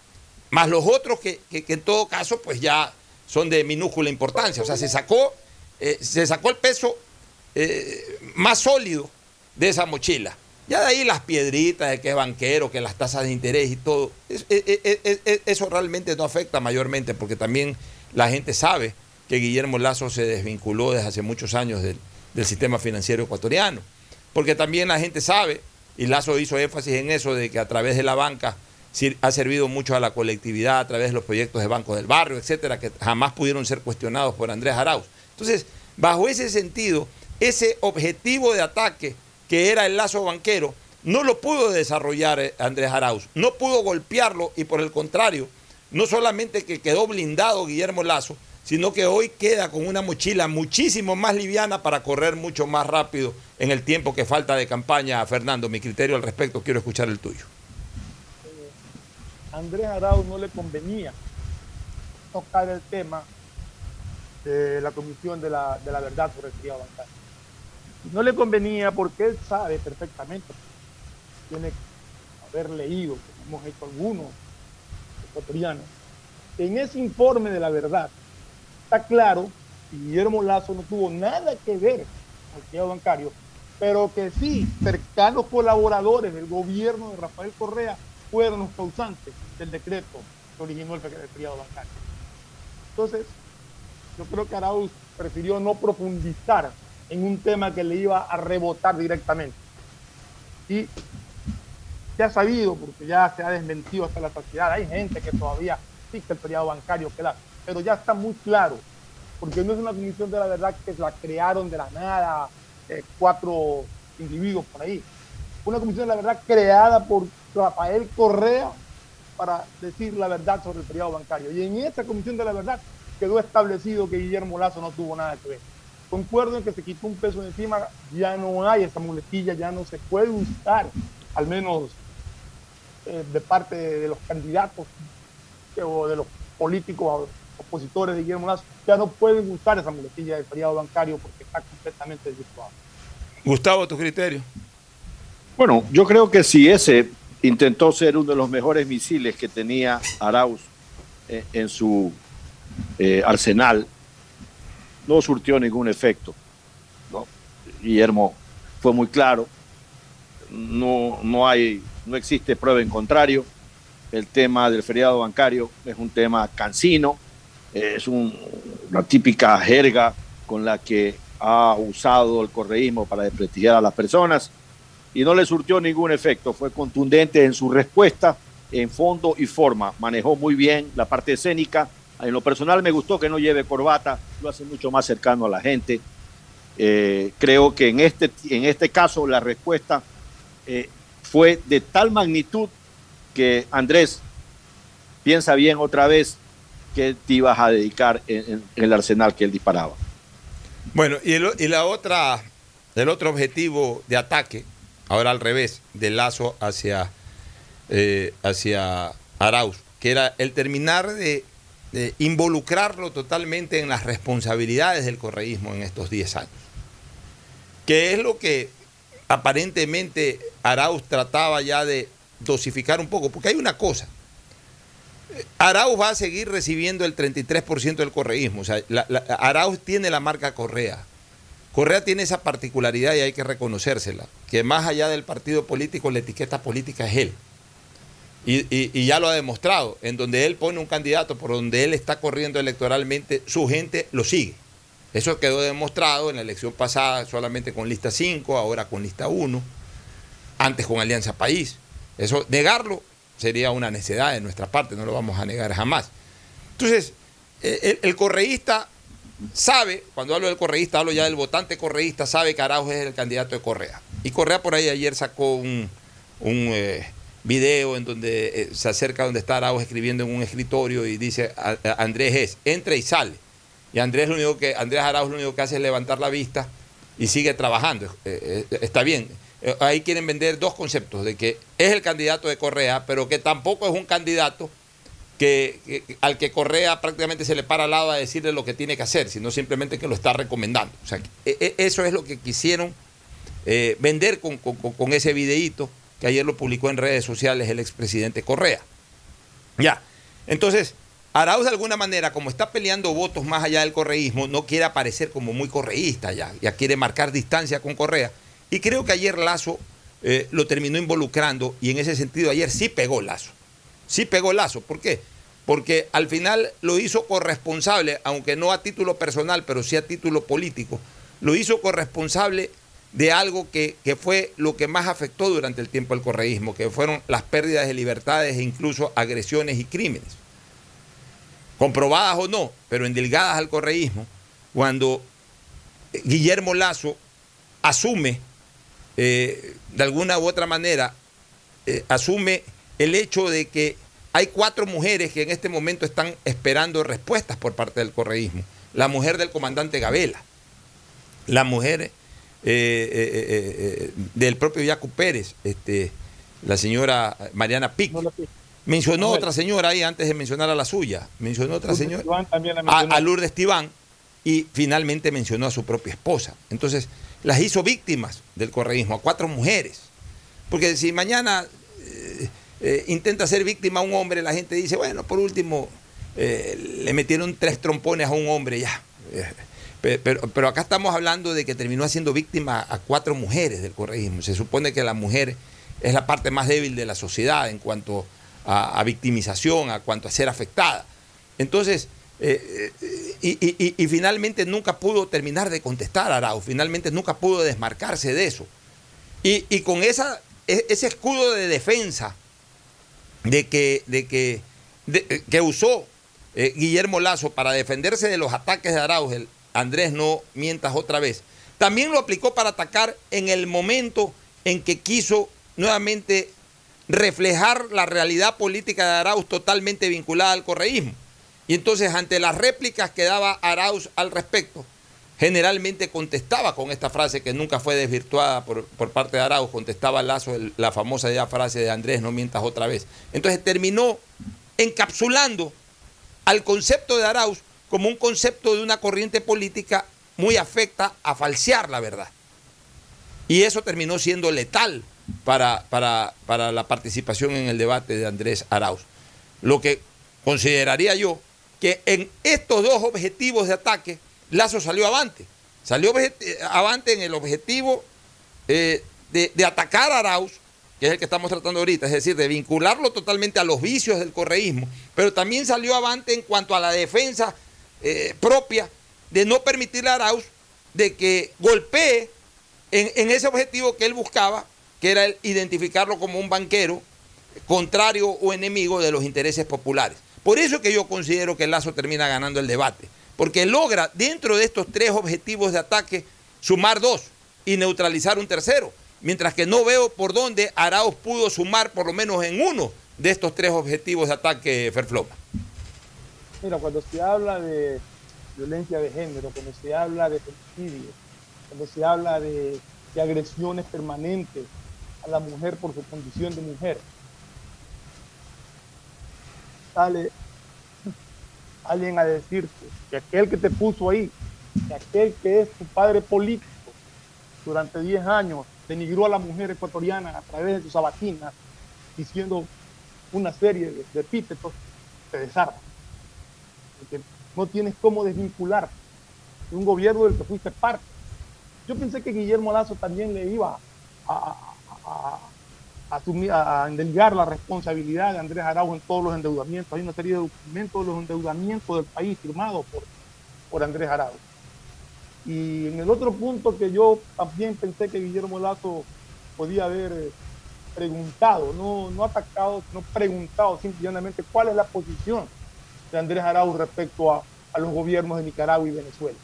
más los otros que, en todo caso pues ya son de minúscula importancia, o sea, se sacó, eh, se sacó el peso eh, más sólido de esa mochila. Ya de ahí las piedritas de que es banquero, que las tasas de interés y todo, eso realmente no afecta mayormente porque también la gente sabe que Guillermo Lazo se desvinculó desde hace muchos años del, del sistema financiero ecuatoriano. Porque también la gente sabe, y Lazo hizo énfasis en eso, de que a través de la banca ha servido mucho a la colectividad, a través de los proyectos de Banco del Barrio, etcétera, que jamás pudieron ser cuestionados por Andrés Arauz. Entonces, bajo ese sentido, ese objetivo de ataque que era el lazo banquero, no lo pudo desarrollar eh, Andrés Arauz, no pudo golpearlo y por el contrario, no solamente que quedó blindado Guillermo Lazo, sino que hoy queda con una mochila muchísimo más liviana para correr mucho más rápido en el tiempo que falta de campaña. Fernando, mi criterio al respecto, quiero escuchar el tuyo. Eh, Andrés Arauz no le convenía tocar el tema de la Comisión de la, Verdad por el criado bancario. No le convenía porque él sabe perfectamente, tiene que haber leído, como hemos hecho algunos ecuatorianos, en ese informe de la verdad está claro que Guillermo Lazo no tuvo nada que ver con el criado bancario, pero que sí, cercanos colaboradores del gobierno de Rafael Correa fueron los causantes del decreto que originó el criado bancario. Entonces, yo creo que Arauz prefirió no profundizar en un tema que le iba a rebotar directamente. Y se ha sabido, porque ya se ha desmentido hasta la sociedad, hay gente que todavía existe el periodo bancario, que pero ya está muy claro, porque no es una comisión de la verdad que la crearon de la nada eh, cuatro individuos por ahí. Una comisión de la verdad creada por Rafael Correa para decir la verdad sobre el periodo bancario. Y en esa comisión de la verdad quedó establecido que Guillermo Lazo no tuvo nada que ver. Concuerdo en que se quitó un peso de encima, ya no hay esa muletilla, ya no se puede usar, al menos eh, de parte de, los candidatos o de los políticos opositores de Guillermo Lazo, ya no pueden usar esa muletilla del periodo bancario porque está completamente desvirtuado. Gustavo, tu criterio. Bueno, yo creo que si ese intentó ser uno de los mejores misiles que tenía Arauz eh, en su eh, Arsenal no surtió ningún efecto. Guillermo fue muy claro, no, no, hay, no existe prueba en contrario. El tema del feriado bancario es un tema cansino, es una típica jerga con la que ha usado el correísmo para desprestigiar a las personas y no le surtió ningún efecto. Fue contundente en su respuesta, en fondo y forma. Manejó muy bien la parte escénica, en lo personal me gustó que no lleve corbata, lo hace mucho más cercano a la gente. Eh, creo que en este, en este caso la respuesta eh, fue de tal magnitud que Andrés piensa bien otra vez que te ibas a dedicar en, el arsenal que él disparaba. Bueno, y, el, y la otra, el otro objetivo de ataque, ahora al revés, de Lazo hacia, eh, hacia Arauz, que era el terminar de, de involucrarlo totalmente en las responsabilidades del correísmo en estos 10 años. Que es lo que aparentemente Arauz trataba ya de dosificar un poco, porque hay una cosa. Arauz va a seguir recibiendo el 33% del correísmo. O sea, Arauz tiene la marca Correa. Correa tiene esa particularidad y hay que reconocérsela, que más allá del partido político, la etiqueta política es él. Y, ya lo ha demostrado, en donde él pone un candidato por donde él está corriendo electoralmente, su gente lo sigue. Eso quedó demostrado en la elección pasada solamente con lista 5, ahora con lista 1, antes con Alianza País. Eso, negarlo sería una necedad de nuestra parte, no lo vamos a negar jamás. Entonces, el, el, correísta sabe, cuando hablo del correísta, hablo ya del votante correísta, sabe que Araujo es el candidato de Correa. Y Correa por ahí ayer sacó un, un eh, video en donde eh, se acerca donde está Araujo escribiendo en un escritorio y dice, Andrés es, entra y sale. Y Andrés, lo único que, Andrés Arauz lo único que hace es levantar la vista y sigue trabajando. Eh, está bien. ahí quieren vender dos conceptos, de que es el candidato de Correa, pero que tampoco es un candidato que, al que Correa prácticamente se le para al lado a decirle lo que tiene que hacer, sino simplemente que lo está recomendando. O sea, eso es lo que quisieron eh, vender con, con, con, ese videíto que ayer lo publicó en redes sociales el expresidente Correa. Ya, entonces, Arauz de alguna manera, como está peleando votos más allá del correísmo, no quiere aparecer como muy correísta ya, ya quiere marcar distancia con Correa. Y creo que ayer Lazo eh, lo terminó involucrando y en ese sentido ayer sí pegó Lazo. Sí pegó Lazo. ¿Por qué? Porque al final lo hizo corresponsable, aunque no a título personal, pero sí a título político. Lo hizo corresponsable de algo que, que fue lo que más afectó durante el tiempo del correísmo, que fueron las pérdidas de libertades e incluso agresiones y crímenes. Comprobadas o no, pero endilgadas al correísmo, cuando Guillermo Lazo asume eh, de alguna u otra manera, eh, asume el hecho de que hay cuatro mujeres que en este momento están esperando respuestas por parte del correísmo. La mujer del comandante Gabela, la mujer eh, eh, del propio Yacu Pérez, este, la señora Mariana Pic. No mencionó no, otra señora ahí antes de mencionar a la suya. Mencionó otra Lourdes señora. A, a Lourdes Tibán y finalmente mencionó a su propia esposa. Entonces, las hizo víctimas del correísmo, a cuatro mujeres. Porque si mañana eh, eh, intenta ser víctima a un hombre, la gente dice, bueno, por último, eh, le metieron tres trompones a un hombre ya. Pero, acá estamos hablando de que terminó haciendo víctima a cuatro mujeres del correísmo. Se supone que la mujer es la parte más débil de la sociedad en cuanto a, victimización, a cuanto a ser afectada. Entonces, eh, y, y, finalmente nunca pudo terminar de contestar a Arau, finalmente nunca pudo desmarcarse de eso. Y, con e, ese escudo de defensa de que, de que, de, que usó eh, Guillermo Lazo para defenderse de los ataques de Arauz, el Andrés no mientas otra vez, también lo aplicó para atacar en el momento en que quiso nuevamente reflejar la realidad política de Arauz totalmente vinculada al correísmo. Y entonces ante las réplicas que daba Arauz al respecto, generalmente contestaba con esta frase que nunca fue desvirtuada por, por parte de Arauz, contestaba la famosa frase de Andrés, no mientas otra vez. Entonces terminó encapsulando al concepto de Arauz como un concepto de una corriente política muy afecta a falsear la verdad. Y eso terminó siendo letal para, para, para la participación en el debate de Andrés Arauz. Lo que consideraría yo que en estos dos objetivos de ataque, Lazo salió avante. Salió avante en el objetivo eh, de, de, atacar a Arauz, que es el que estamos tratando ahorita, es decir, de vincularlo totalmente a los vicios del correísmo, pero también salió avante en cuanto a la defensa eh, propia de no permitirle a Arauz de que golpee en, ese objetivo que él buscaba, que era el identificarlo como un banquero contrario o enemigo de los intereses populares. Por eso que yo considero que Lazo termina ganando el debate, porque logra dentro de estos tres objetivos de ataque sumar dos y neutralizar un tercero. mientras que no veo por dónde Arauz pudo sumar por lo menos en uno de estos tres objetivos de ataque Ferfloma. Mira, cuando se habla de violencia de género, cuando se habla de femicidio, cuando se habla de, agresiones permanentes a la mujer por su condición de mujer, sale alguien a decirte que aquel que te puso ahí, que aquel que es tu padre político durante 10 años, denigró a la mujer ecuatoriana a través de sus sabatinas, diciendo una serie de, de epítetos, te desarma. No tienes cómo desvincular de un gobierno del que fuiste parte. Yo pensé que Guillermo Lazo también le iba a, a, a, asumir, a endeligar la responsabilidad de Andrés Araujo en todos los endeudamientos. Hay una serie de documentos de los endeudamientos del país firmados por, por Andrés Araujo. Y en el otro punto que yo también pensé que Guillermo Lazo podía haber eh, preguntado, no, no atacado, sino preguntado simplemente cuál es la posición de Andrés Arauz respecto a, a, los gobiernos de Nicaragua y Venezuela.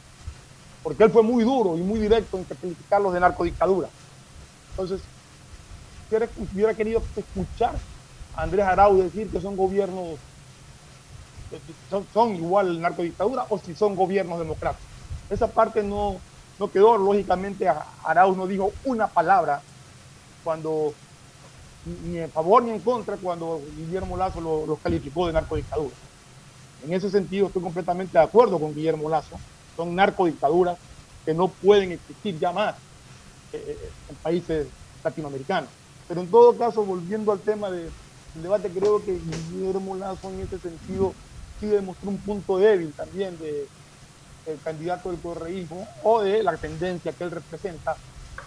Porque él fue muy duro y muy directo en calificarlos de narcodictadura. Entonces, hubiera, querido escuchar a Andrés Arauz decir que son gobiernos, son, son igual narcodictadura o si son gobiernos democráticos. Esa parte no, no quedó, lógicamente Arauz no dijo una palabra cuando ni en favor ni en contra cuando Guillermo Lazo los lo calificó de narcodictadura. En ese sentido estoy completamente de acuerdo con Guillermo Lazo. Son narcodictaduras que no pueden existir ya más eh, en países latinoamericanos. Pero en todo caso, volviendo al tema del de, debate, creo que Guillermo Lazo en ese sentido sí demostró un punto débil también de, el candidato del correísmo o de la tendencia que él representa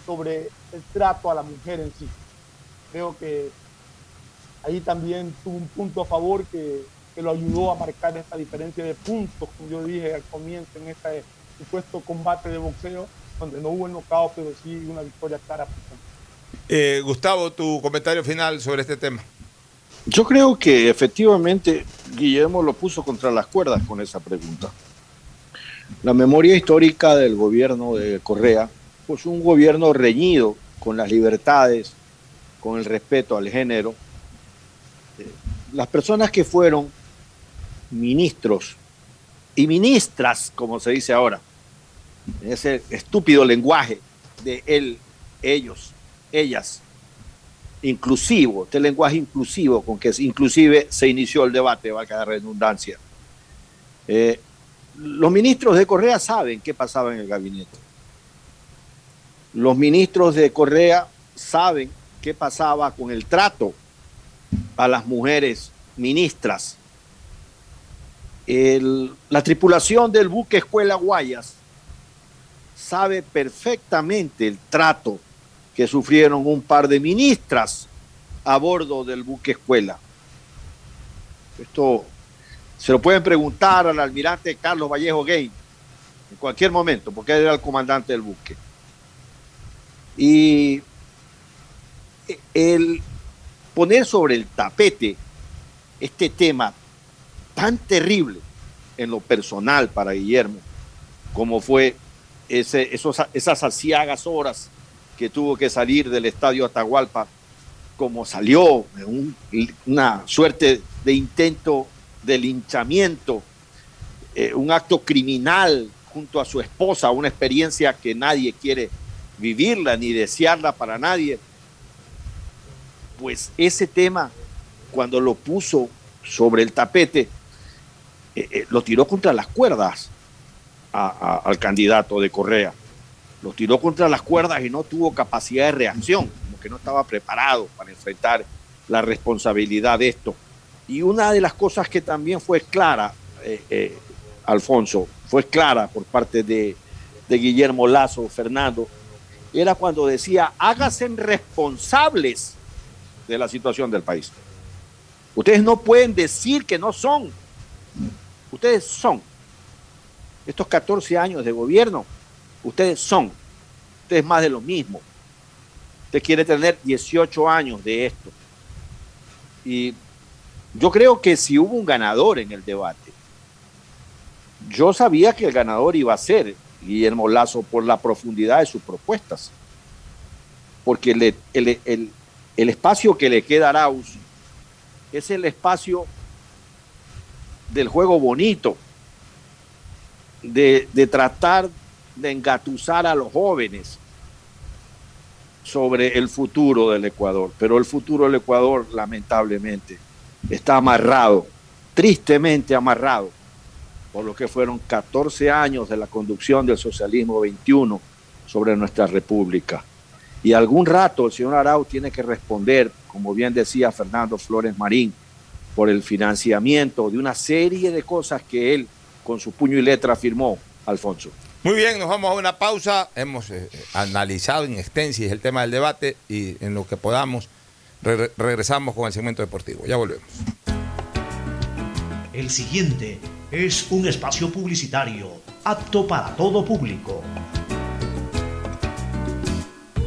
sobre el trato a la mujer en sí. Creo que ahí también tuvo un punto a favor que, que lo ayudó a marcar esta diferencia de puntos, como yo dije al comienzo, en este supuesto combate de boxeo, donde no hubo el nocao, pero sí una victoria clara. Eh, Gustavo, tu comentario final sobre este tema. Yo creo que efectivamente Guillermo lo puso contra las cuerdas con esa pregunta. La memoria histórica del gobierno de Correa, pues un gobierno reñido con las libertades, con el respeto al género. Las personas que fueron ministros y ministras, como se dice ahora, en ese estúpido lenguaje de él, ellos, ellas, inclusivo, este lenguaje inclusivo con que inclusive se inició el debate, valga la redundancia. Eh, los ministros de Correa saben qué pasaba en el gabinete. Los ministros de Correa saben qué pasaba con el trato a las mujeres ministras. La tripulación del buque Escuela Guayas sabe perfectamente el trato que sufrieron un par de ministras a bordo del buque Escuela. Esto se lo pueden preguntar al almirante Carlos Vallejo Gay en cualquier momento, porque él era el comandante del buque. Y el poner sobre el tapete este tema tan terrible en lo personal para Guillermo, como fue esas asiagas horas que tuvo que salir del estadio Atahualpa, como salió, un, una suerte de intento de linchamiento, eh, un acto criminal junto a su esposa, una experiencia que nadie quiere vivirla ni desearla para nadie. Pues ese tema, cuando lo puso sobre el tapete, eh, eh, lo tiró contra las cuerdas al candidato de Correa. Lo tiró contra las cuerdas y no tuvo capacidad de reacción, como que no estaba preparado para enfrentar la responsabilidad de esto. Y una de las cosas que también fue clara, eh, Alfonso, fue clara por parte de, de, Guillermo Lazo, Fernando, era cuando decía, háganse responsables de la situación del país. Ustedes no pueden decir que no son. Ustedes son. Estos 14 años de gobierno, ustedes son. Ustedes más de lo mismo. Usted quiere tener 18 años de esto. Y yo creo que si hubo un ganador en el debate, yo sabía que el ganador iba a ser Guillermo Lazo por la profundidad de sus propuestas. porque el, el- el espacio que le queda a Arauz es el espacio del juego bonito, de, de tratar de engatusar a los jóvenes sobre el futuro del Ecuador. Pero el futuro del Ecuador, lamentablemente, está amarrado, tristemente amarrado, por lo que fueron 14 años de la conducción del socialismo 21 sobre nuestra república. Y algún rato el señor Arau tiene que responder, como bien decía Fernando Flores Marín, por el financiamiento de una serie de cosas que él con su puño y letra firmó, Alfonso. Muy bien, nos vamos a una pausa. Hemos eh, analizado en extensis el tema del debate y en lo que podamos re- regresamos con el segmento deportivo. Ya volvemos. El siguiente es un espacio publicitario apto para todo público.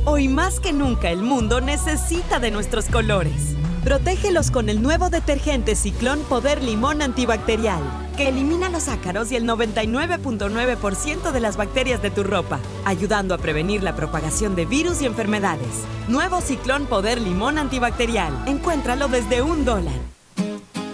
Hoy más que nunca el mundo necesita de nuestros colores. Protégelos con el nuevo detergente Ciclón Poder Limón Antibacterial, que elimina los ácaros y el 99.9% de las bacterias de tu ropa, ayudando a prevenir la propagación de virus y enfermedades. Nuevo Ciclón Poder Limón Antibacterial. Encuéntralo desde un dólar.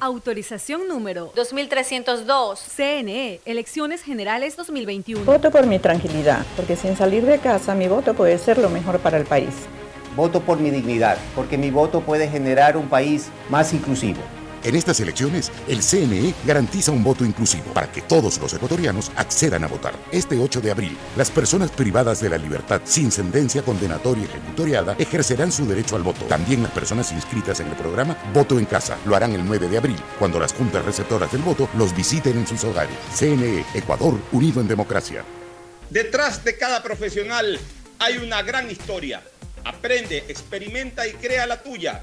Autorización número 2302. CNE, Elecciones Generales 2021. Voto por mi tranquilidad, porque sin salir de casa mi voto puede ser lo mejor para el país. Voto por mi dignidad, porque mi voto puede generar un país más inclusivo. En estas elecciones, el CNE garantiza un voto inclusivo para que todos los ecuatorianos accedan a votar. Este 8 de abril, las personas privadas de la libertad sin sentencia condenatoria ejecutoriada ejercerán su derecho al voto. También las personas inscritas en el programa Voto en Casa lo harán el 9 de abril, cuando las juntas receptoras del voto los visiten en sus hogares. CNE, Ecuador, unido en democracia. Detrás de cada profesional hay una gran historia. Aprende, experimenta y crea la tuya.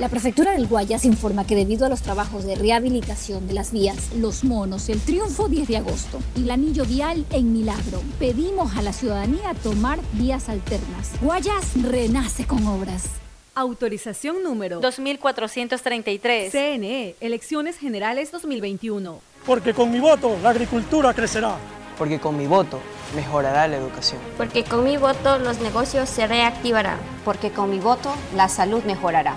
La prefectura del Guayas informa que debido a los trabajos de rehabilitación de las vías Los Monos, el Triunfo 10 de agosto y el anillo vial en Milagro, pedimos a la ciudadanía tomar vías alternas. Guayas renace con obras. Autorización número 2433. CNE, Elecciones Generales 2021. Porque con mi voto la agricultura crecerá. Porque con mi voto mejorará la educación. Porque con mi voto los negocios se reactivarán. Porque con mi voto la salud mejorará.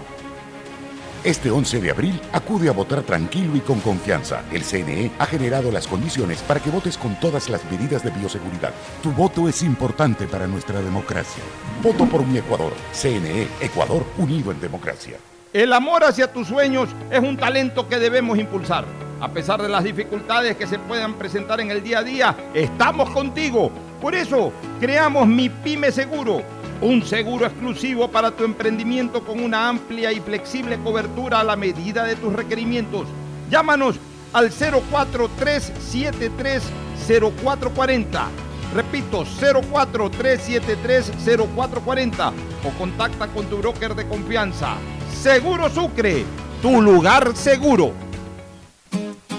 Este 11 de abril, acude a votar tranquilo y con confianza. El CNE ha generado las condiciones para que votes con todas las medidas de bioseguridad. Tu voto es importante para nuestra democracia. Voto por mi Ecuador. CNE, Ecuador unido en democracia. El amor hacia tus sueños es un talento que debemos impulsar. A pesar de las dificultades que se puedan presentar en el día a día, estamos contigo. Por eso, creamos Mi Pyme Seguro, un seguro exclusivo para tu emprendimiento con una amplia y flexible cobertura a la medida de tus requerimientos. Llámanos al 043730440. Repito, 04-373-0440 o contacta con tu broker de confianza. Seguro Sucre, tu lugar seguro.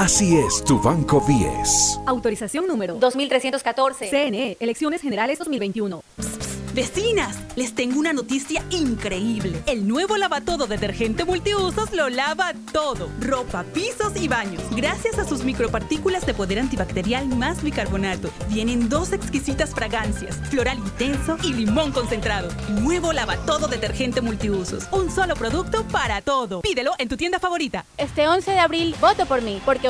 Así es tu Banco 10. Autorización número 2314. CNE, Elecciones Generales 2021. Vecinas, les tengo una noticia increíble. El nuevo lavatodo detergente multiusos lo lava todo, ropa, pisos y baños. Gracias a sus micropartículas de poder antibacterial más bicarbonato, vienen dos exquisitas fragancias, floral intenso y limón concentrado. Nuevo lavatodo detergente multiusos, un solo producto para todo. Pídelo en tu tienda favorita. Este 11 de abril voto por mí, porque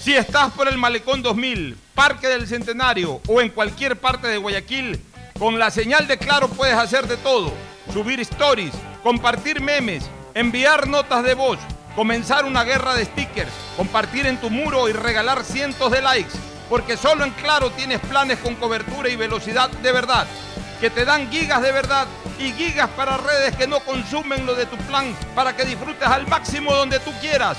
Si estás por el Malecón 2000, Parque del Centenario o en cualquier parte de Guayaquil, con la señal de Claro puedes hacer de todo. Subir stories, compartir memes, enviar notas de voz, comenzar una guerra de stickers, compartir en tu muro y regalar cientos de likes. Porque solo en Claro tienes planes con cobertura y velocidad de verdad. Que te dan gigas de verdad y gigas para redes que no consumen lo de tu plan para que disfrutes al máximo donde tú quieras.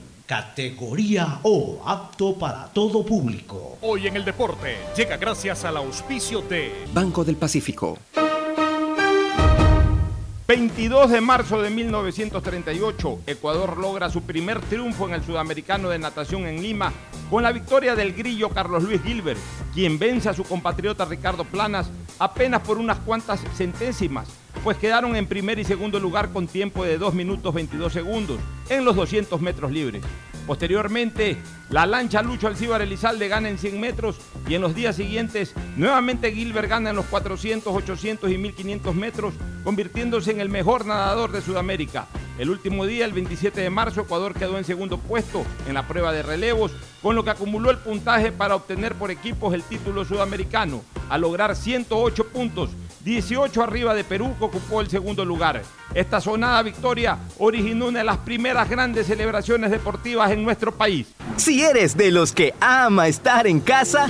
categoría O, apto para todo público. Hoy en el deporte llega gracias al auspicio de Banco del Pacífico. 22 de marzo de 1938, Ecuador logra su primer triunfo en el Sudamericano de Natación en Lima con la victoria del grillo Carlos Luis Gilbert, quien vence a su compatriota Ricardo Planas apenas por unas cuantas centésimas, pues quedaron en primer y segundo lugar con tiempo de 2 minutos 22 segundos en los 200 metros libres. Posteriormente, la lancha Lucho Alcíbar Elizalde gana en 100 metros y en los días siguientes, nuevamente Gilbert gana en los 400, 800 y 1500 metros, convirtiéndose en el mejor nadador de Sudamérica. El último día, el 27 de marzo, Ecuador quedó en segundo puesto en la prueba de relevos, con lo que acumuló el puntaje para obtener por equipos el título sudamericano, a lograr 108 puntos 18 arriba de Perú, que ocupó el segundo lugar. Esta sonada victoria originó una de las primeras grandes celebraciones deportivas en nuestro país. Si eres de los que ama estar en casa,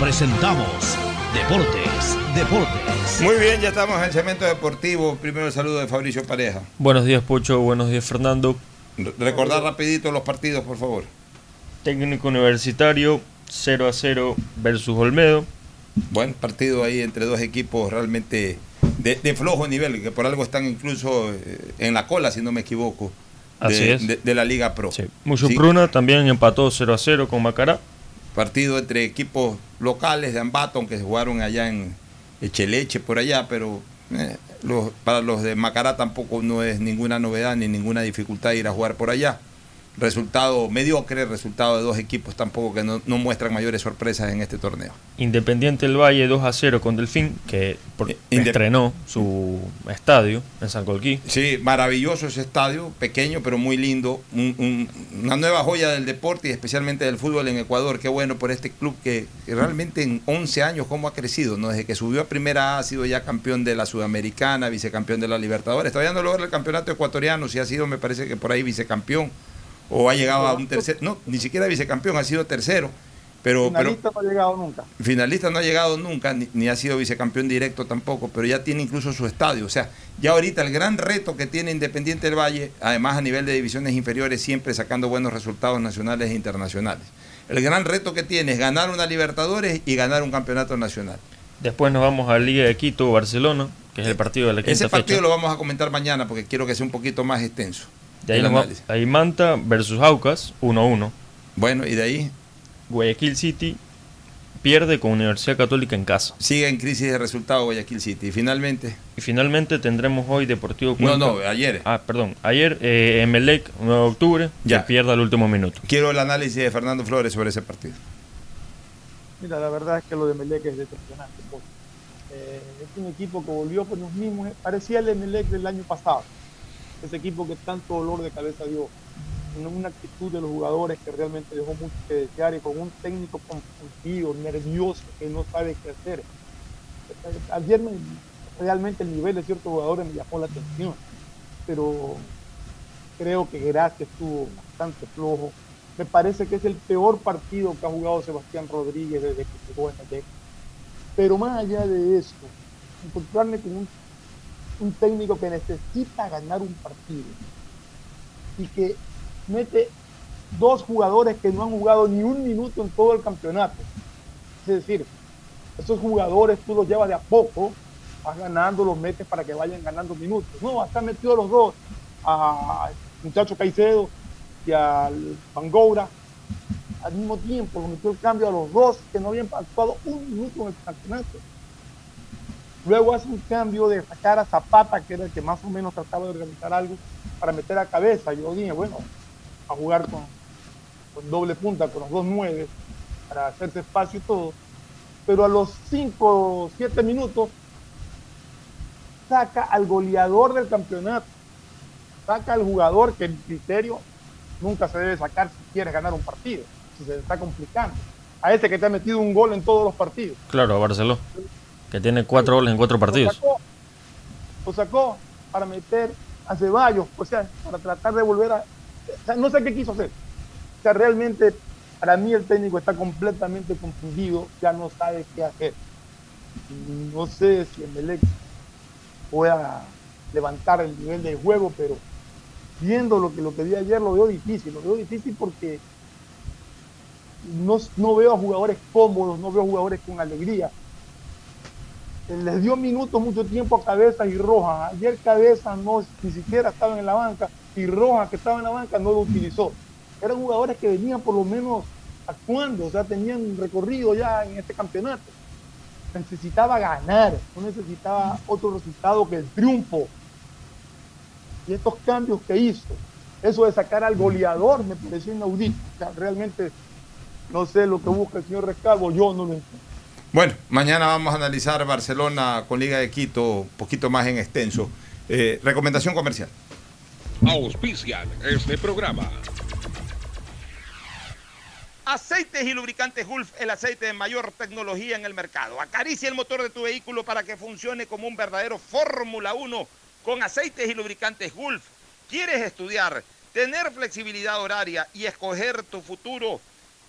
presentamos Deportes, Deportes. Muy bien, ya estamos en el cemento deportivo. Primero el saludo de Fabricio Pareja. Buenos días, Pocho. Buenos días, Fernando. Recordar rapidito los partidos, por favor. Técnico Universitario 0 a 0 versus Olmedo. Buen partido ahí entre dos equipos realmente de, flojo nivel, que por algo están incluso eh, en la cola, si no me equivoco, de, Así es. de, la Liga Pro. Sí. Mucho Pruna también empató 0 a 0 con Macará. Partido entre equipos locales de Ambato, aunque se jugaron allá en Echeleche, por allá, pero eh, los, para los de Macará tampoco no es ninguna novedad ni ninguna dificultad ir a jugar por allá. Resultado mediocre, resultado de dos equipos tampoco que no, no muestran mayores sorpresas en este torneo. Independiente del Valle 2 a 0 con Delfín, que por- estrenó su estadio en San Colquí. Sí, maravilloso ese estadio, pequeño pero muy lindo, un- un- una nueva joya del deporte y especialmente del fútbol en Ecuador. Qué bueno por este club que, que realmente en 11 años cómo ha crecido, ¿no? Desde que subió a Primera A ha sido ya campeón de la Sudamericana, vicecampeón de la Libertadores. Todavía no logra el campeonato ecuatoriano, si ha sido, me parece que por ahí vicecampeón o ha llegado a un tercer, no, ni siquiera vicecampeón, ha sido tercero. Pero, pero, Finalista no ha llegado nunca. Finalista no ha llegado nunca, ni, ni ha sido vicecampeón directo tampoco, pero ya tiene incluso su estadio. O sea, ya ahorita el gran reto que tiene Independiente del Valle, además a nivel de divisiones inferiores, siempre sacando buenos resultados nacionales e internacionales. El gran reto que tiene es ganar una Libertadores y ganar un campeonato nacional. Después nos vamos a Liga de Quito, Barcelona, que es el partido de la quinta Ese partido fecha. lo vamos a comentar mañana porque quiero que sea un poquito más extenso. De ahí, ahí Manta versus Aucas, 1-1. Bueno, y de ahí. Guayaquil City pierde con Universidad Católica en casa. Sigue en crisis de resultados Guayaquil City. Y finalmente. Y finalmente tendremos hoy Deportivo No, Cuenca. no, ayer. Ah, perdón. Ayer eh, Emelec, 9 de octubre, Ya. que pierda el último minuto. Quiero el análisis de Fernando Flores sobre ese partido. Mira, la verdad es que lo de Melec es decepcionante. porque, eh, es un equipo que volvió con los mismos, parecía el Emelec del año pasado. Ese equipo que tanto dolor de cabeza dio. Una, una actitud de los jugadores que realmente dejó mucho que desear y con un técnico confundido, nervioso, que no sabe qué hacer. Ayer me- realmente el nivel de ciertos jugadores me llamó la atención, pero creo que Gracia estuvo bastante flojo. Me parece que es el peor partido que ha jugado Sebastián Rodríguez desde que llegó en Emelec. Pero más allá de eso, encontrarme con un, un técnico que necesita ganar un partido y que mete dos jugadores que no han jugado ni un minuto en todo el campeonato. Es decir, esos jugadores tú los llevas de a poco, vas ganando, los metes para que vayan ganando minutos. No, hasta metido a los dos, al muchacho Caicedo y al Pangoura, al mismo tiempo, lo metió el cambio a los dos que no habían actuado un minuto en el campeonato. Luego hace un cambio de sacar a Zapata, que era el que más o menos trataba de organizar algo, para meter a cabeza. Yo dije, bueno, a jugar con, doble punta, con los dos nueve, para hacerse espacio y todo. Pero a los cinco o siete minutos saca al goleador del campeonato, saca al jugador que en criterio nunca se debe sacar si quieres ganar un partido, si se está complicando. A ese que te ha metido un gol en todos los partidos. Claro, a Barcelona, que tiene cuatro goles en cuatro partidos. lo sacó para meter a Ceballos, o sea, para tratar de volver a... o sea, no sé qué quiso hacer. O sea, realmente para mí el técnico está completamente confundido, ya no sabe qué hacer. No sé si Emelec pueda levantar el nivel del juego, pero viendo lo que, lo que vi ayer lo veo difícil, lo veo difícil porque no, no veo a jugadores cómodos, no veo jugadores con alegría. Eh, Les dio minutos mucho tiempo a Cabeza y Rojas. Ayer Cabeza no, ni siquiera estaba en la banca y Rojas, que estaba en la banca, no lo utilizó. Eran jugadores que venían por lo menos actuando, o sea, tenían un recorrido ya en este campeonato. Necesitaba ganar, no necesitaba otro resultado que el triunfo. Y estos cambios que hizo, eso de sacar al goleador me pareció inaudito. O sea, realmente no sé lo que busca el señor Rescalvo, yo no lo entiendo. Bueno, mañana vamos a analizar Barcelona con Liga de Quito, un poquito más en extenso. Eh, recomendación comercial. Auspician este programa. Aceites y lubricantes Gulf, el aceite de mayor tecnología en el mercado. Acaricia el motor de tu vehículo para que funcione como un verdadero Fórmula 1 con aceites y lubricantes Gulf. ¿Quieres estudiar, tener flexibilidad horaria y escoger tu futuro?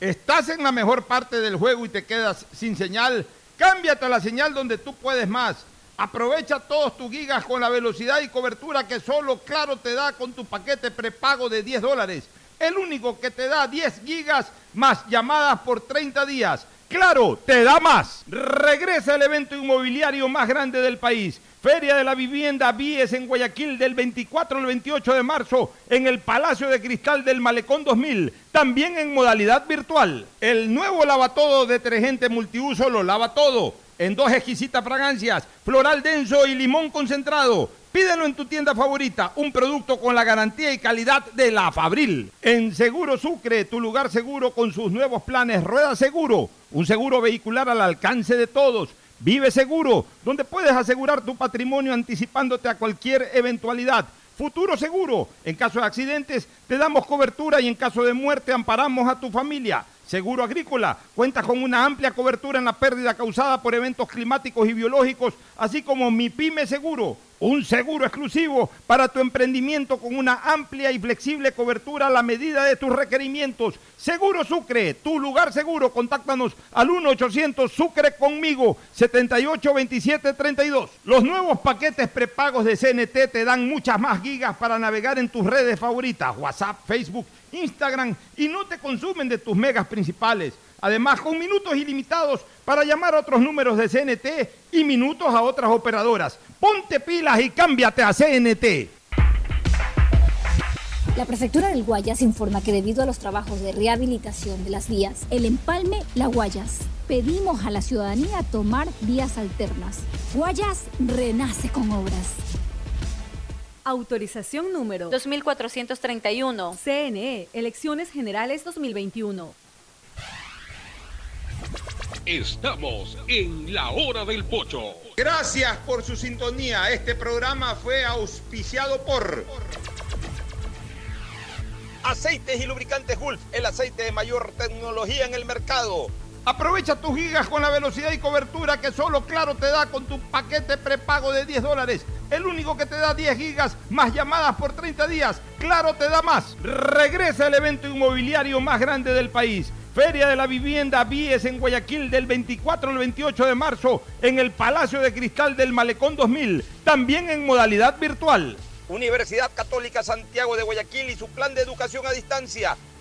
¿Estás en la mejor parte del juego y te quedas sin señal? Cámbiate a la señal donde tú puedes más. Aprovecha todos tus gigas con la velocidad y cobertura que solo Claro te da con tu paquete prepago de 10 dólares. El único que te da 10 gigas más llamadas por 30 días. Claro, te da más. Regresa el evento inmobiliario más grande del país. Feria de la Vivienda Vies en Guayaquil del 24 al 28 de marzo en el Palacio de Cristal del Malecón 2000, también en modalidad virtual. El nuevo lavatodo detergente multiuso lo lava todo en dos exquisitas fragancias, floral denso y limón concentrado. Pídelo en tu tienda favorita, un producto con la garantía y calidad de la Fabril. En Seguro Sucre, tu lugar seguro con sus nuevos planes Rueda Seguro, un seguro vehicular al alcance de todos. Vive Seguro, donde puedes asegurar tu patrimonio anticipándote a cualquier eventualidad. Futuro Seguro, en caso de accidentes te damos cobertura y en caso de muerte amparamos a tu familia. Seguro Agrícola cuenta con una amplia cobertura en la pérdida causada por eventos climáticos y biológicos, así como Mi Pyme Seguro, un seguro exclusivo para tu emprendimiento con una amplia y flexible cobertura a la medida de tus requerimientos. Seguro Sucre, tu lugar seguro. Contáctanos al 1-800 Sucre conmigo, 782732. Los nuevos paquetes prepagos de CNT te dan muchas más gigas para navegar en tus redes favoritas, WhatsApp, Facebook Instagram y no te consumen de tus megas principales. Además, con minutos ilimitados para llamar a otros números de CNT y minutos a otras operadoras. Ponte pilas y cámbiate a CNT. La Prefectura del Guayas informa que debido a los trabajos de rehabilitación de las vías, el empalme La Guayas, pedimos a la ciudadanía tomar vías alternas. Guayas renace con obras. Autorización número 2431. CNE, Elecciones Generales 2021. Estamos en la hora del pocho. Gracias por su sintonía. Este programa fue auspiciado por Aceites y Lubricantes Gulf, el aceite de mayor tecnología en el mercado. Aprovecha tus gigas con la velocidad y cobertura que solo Claro te da con tu paquete prepago de 10 dólares. El único que te da 10 gigas más llamadas por 30 días. Claro te da más. Regresa el evento inmobiliario más grande del país. Feria de la Vivienda Vies en Guayaquil del 24 al 28 de marzo en el Palacio de Cristal del Malecón 2000. También en modalidad virtual. Universidad Católica Santiago de Guayaquil y su plan de educación a distancia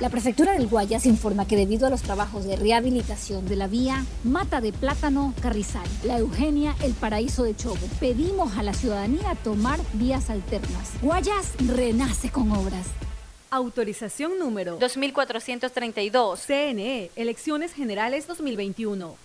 La prefectura del Guayas informa que debido a los trabajos de rehabilitación de la vía Mata de Plátano Carrizal, La Eugenia, El Paraíso de Chobo, pedimos a la ciudadanía tomar vías alternas. Guayas renace con obras. Autorización número 2432. CNE, Elecciones Generales 2021.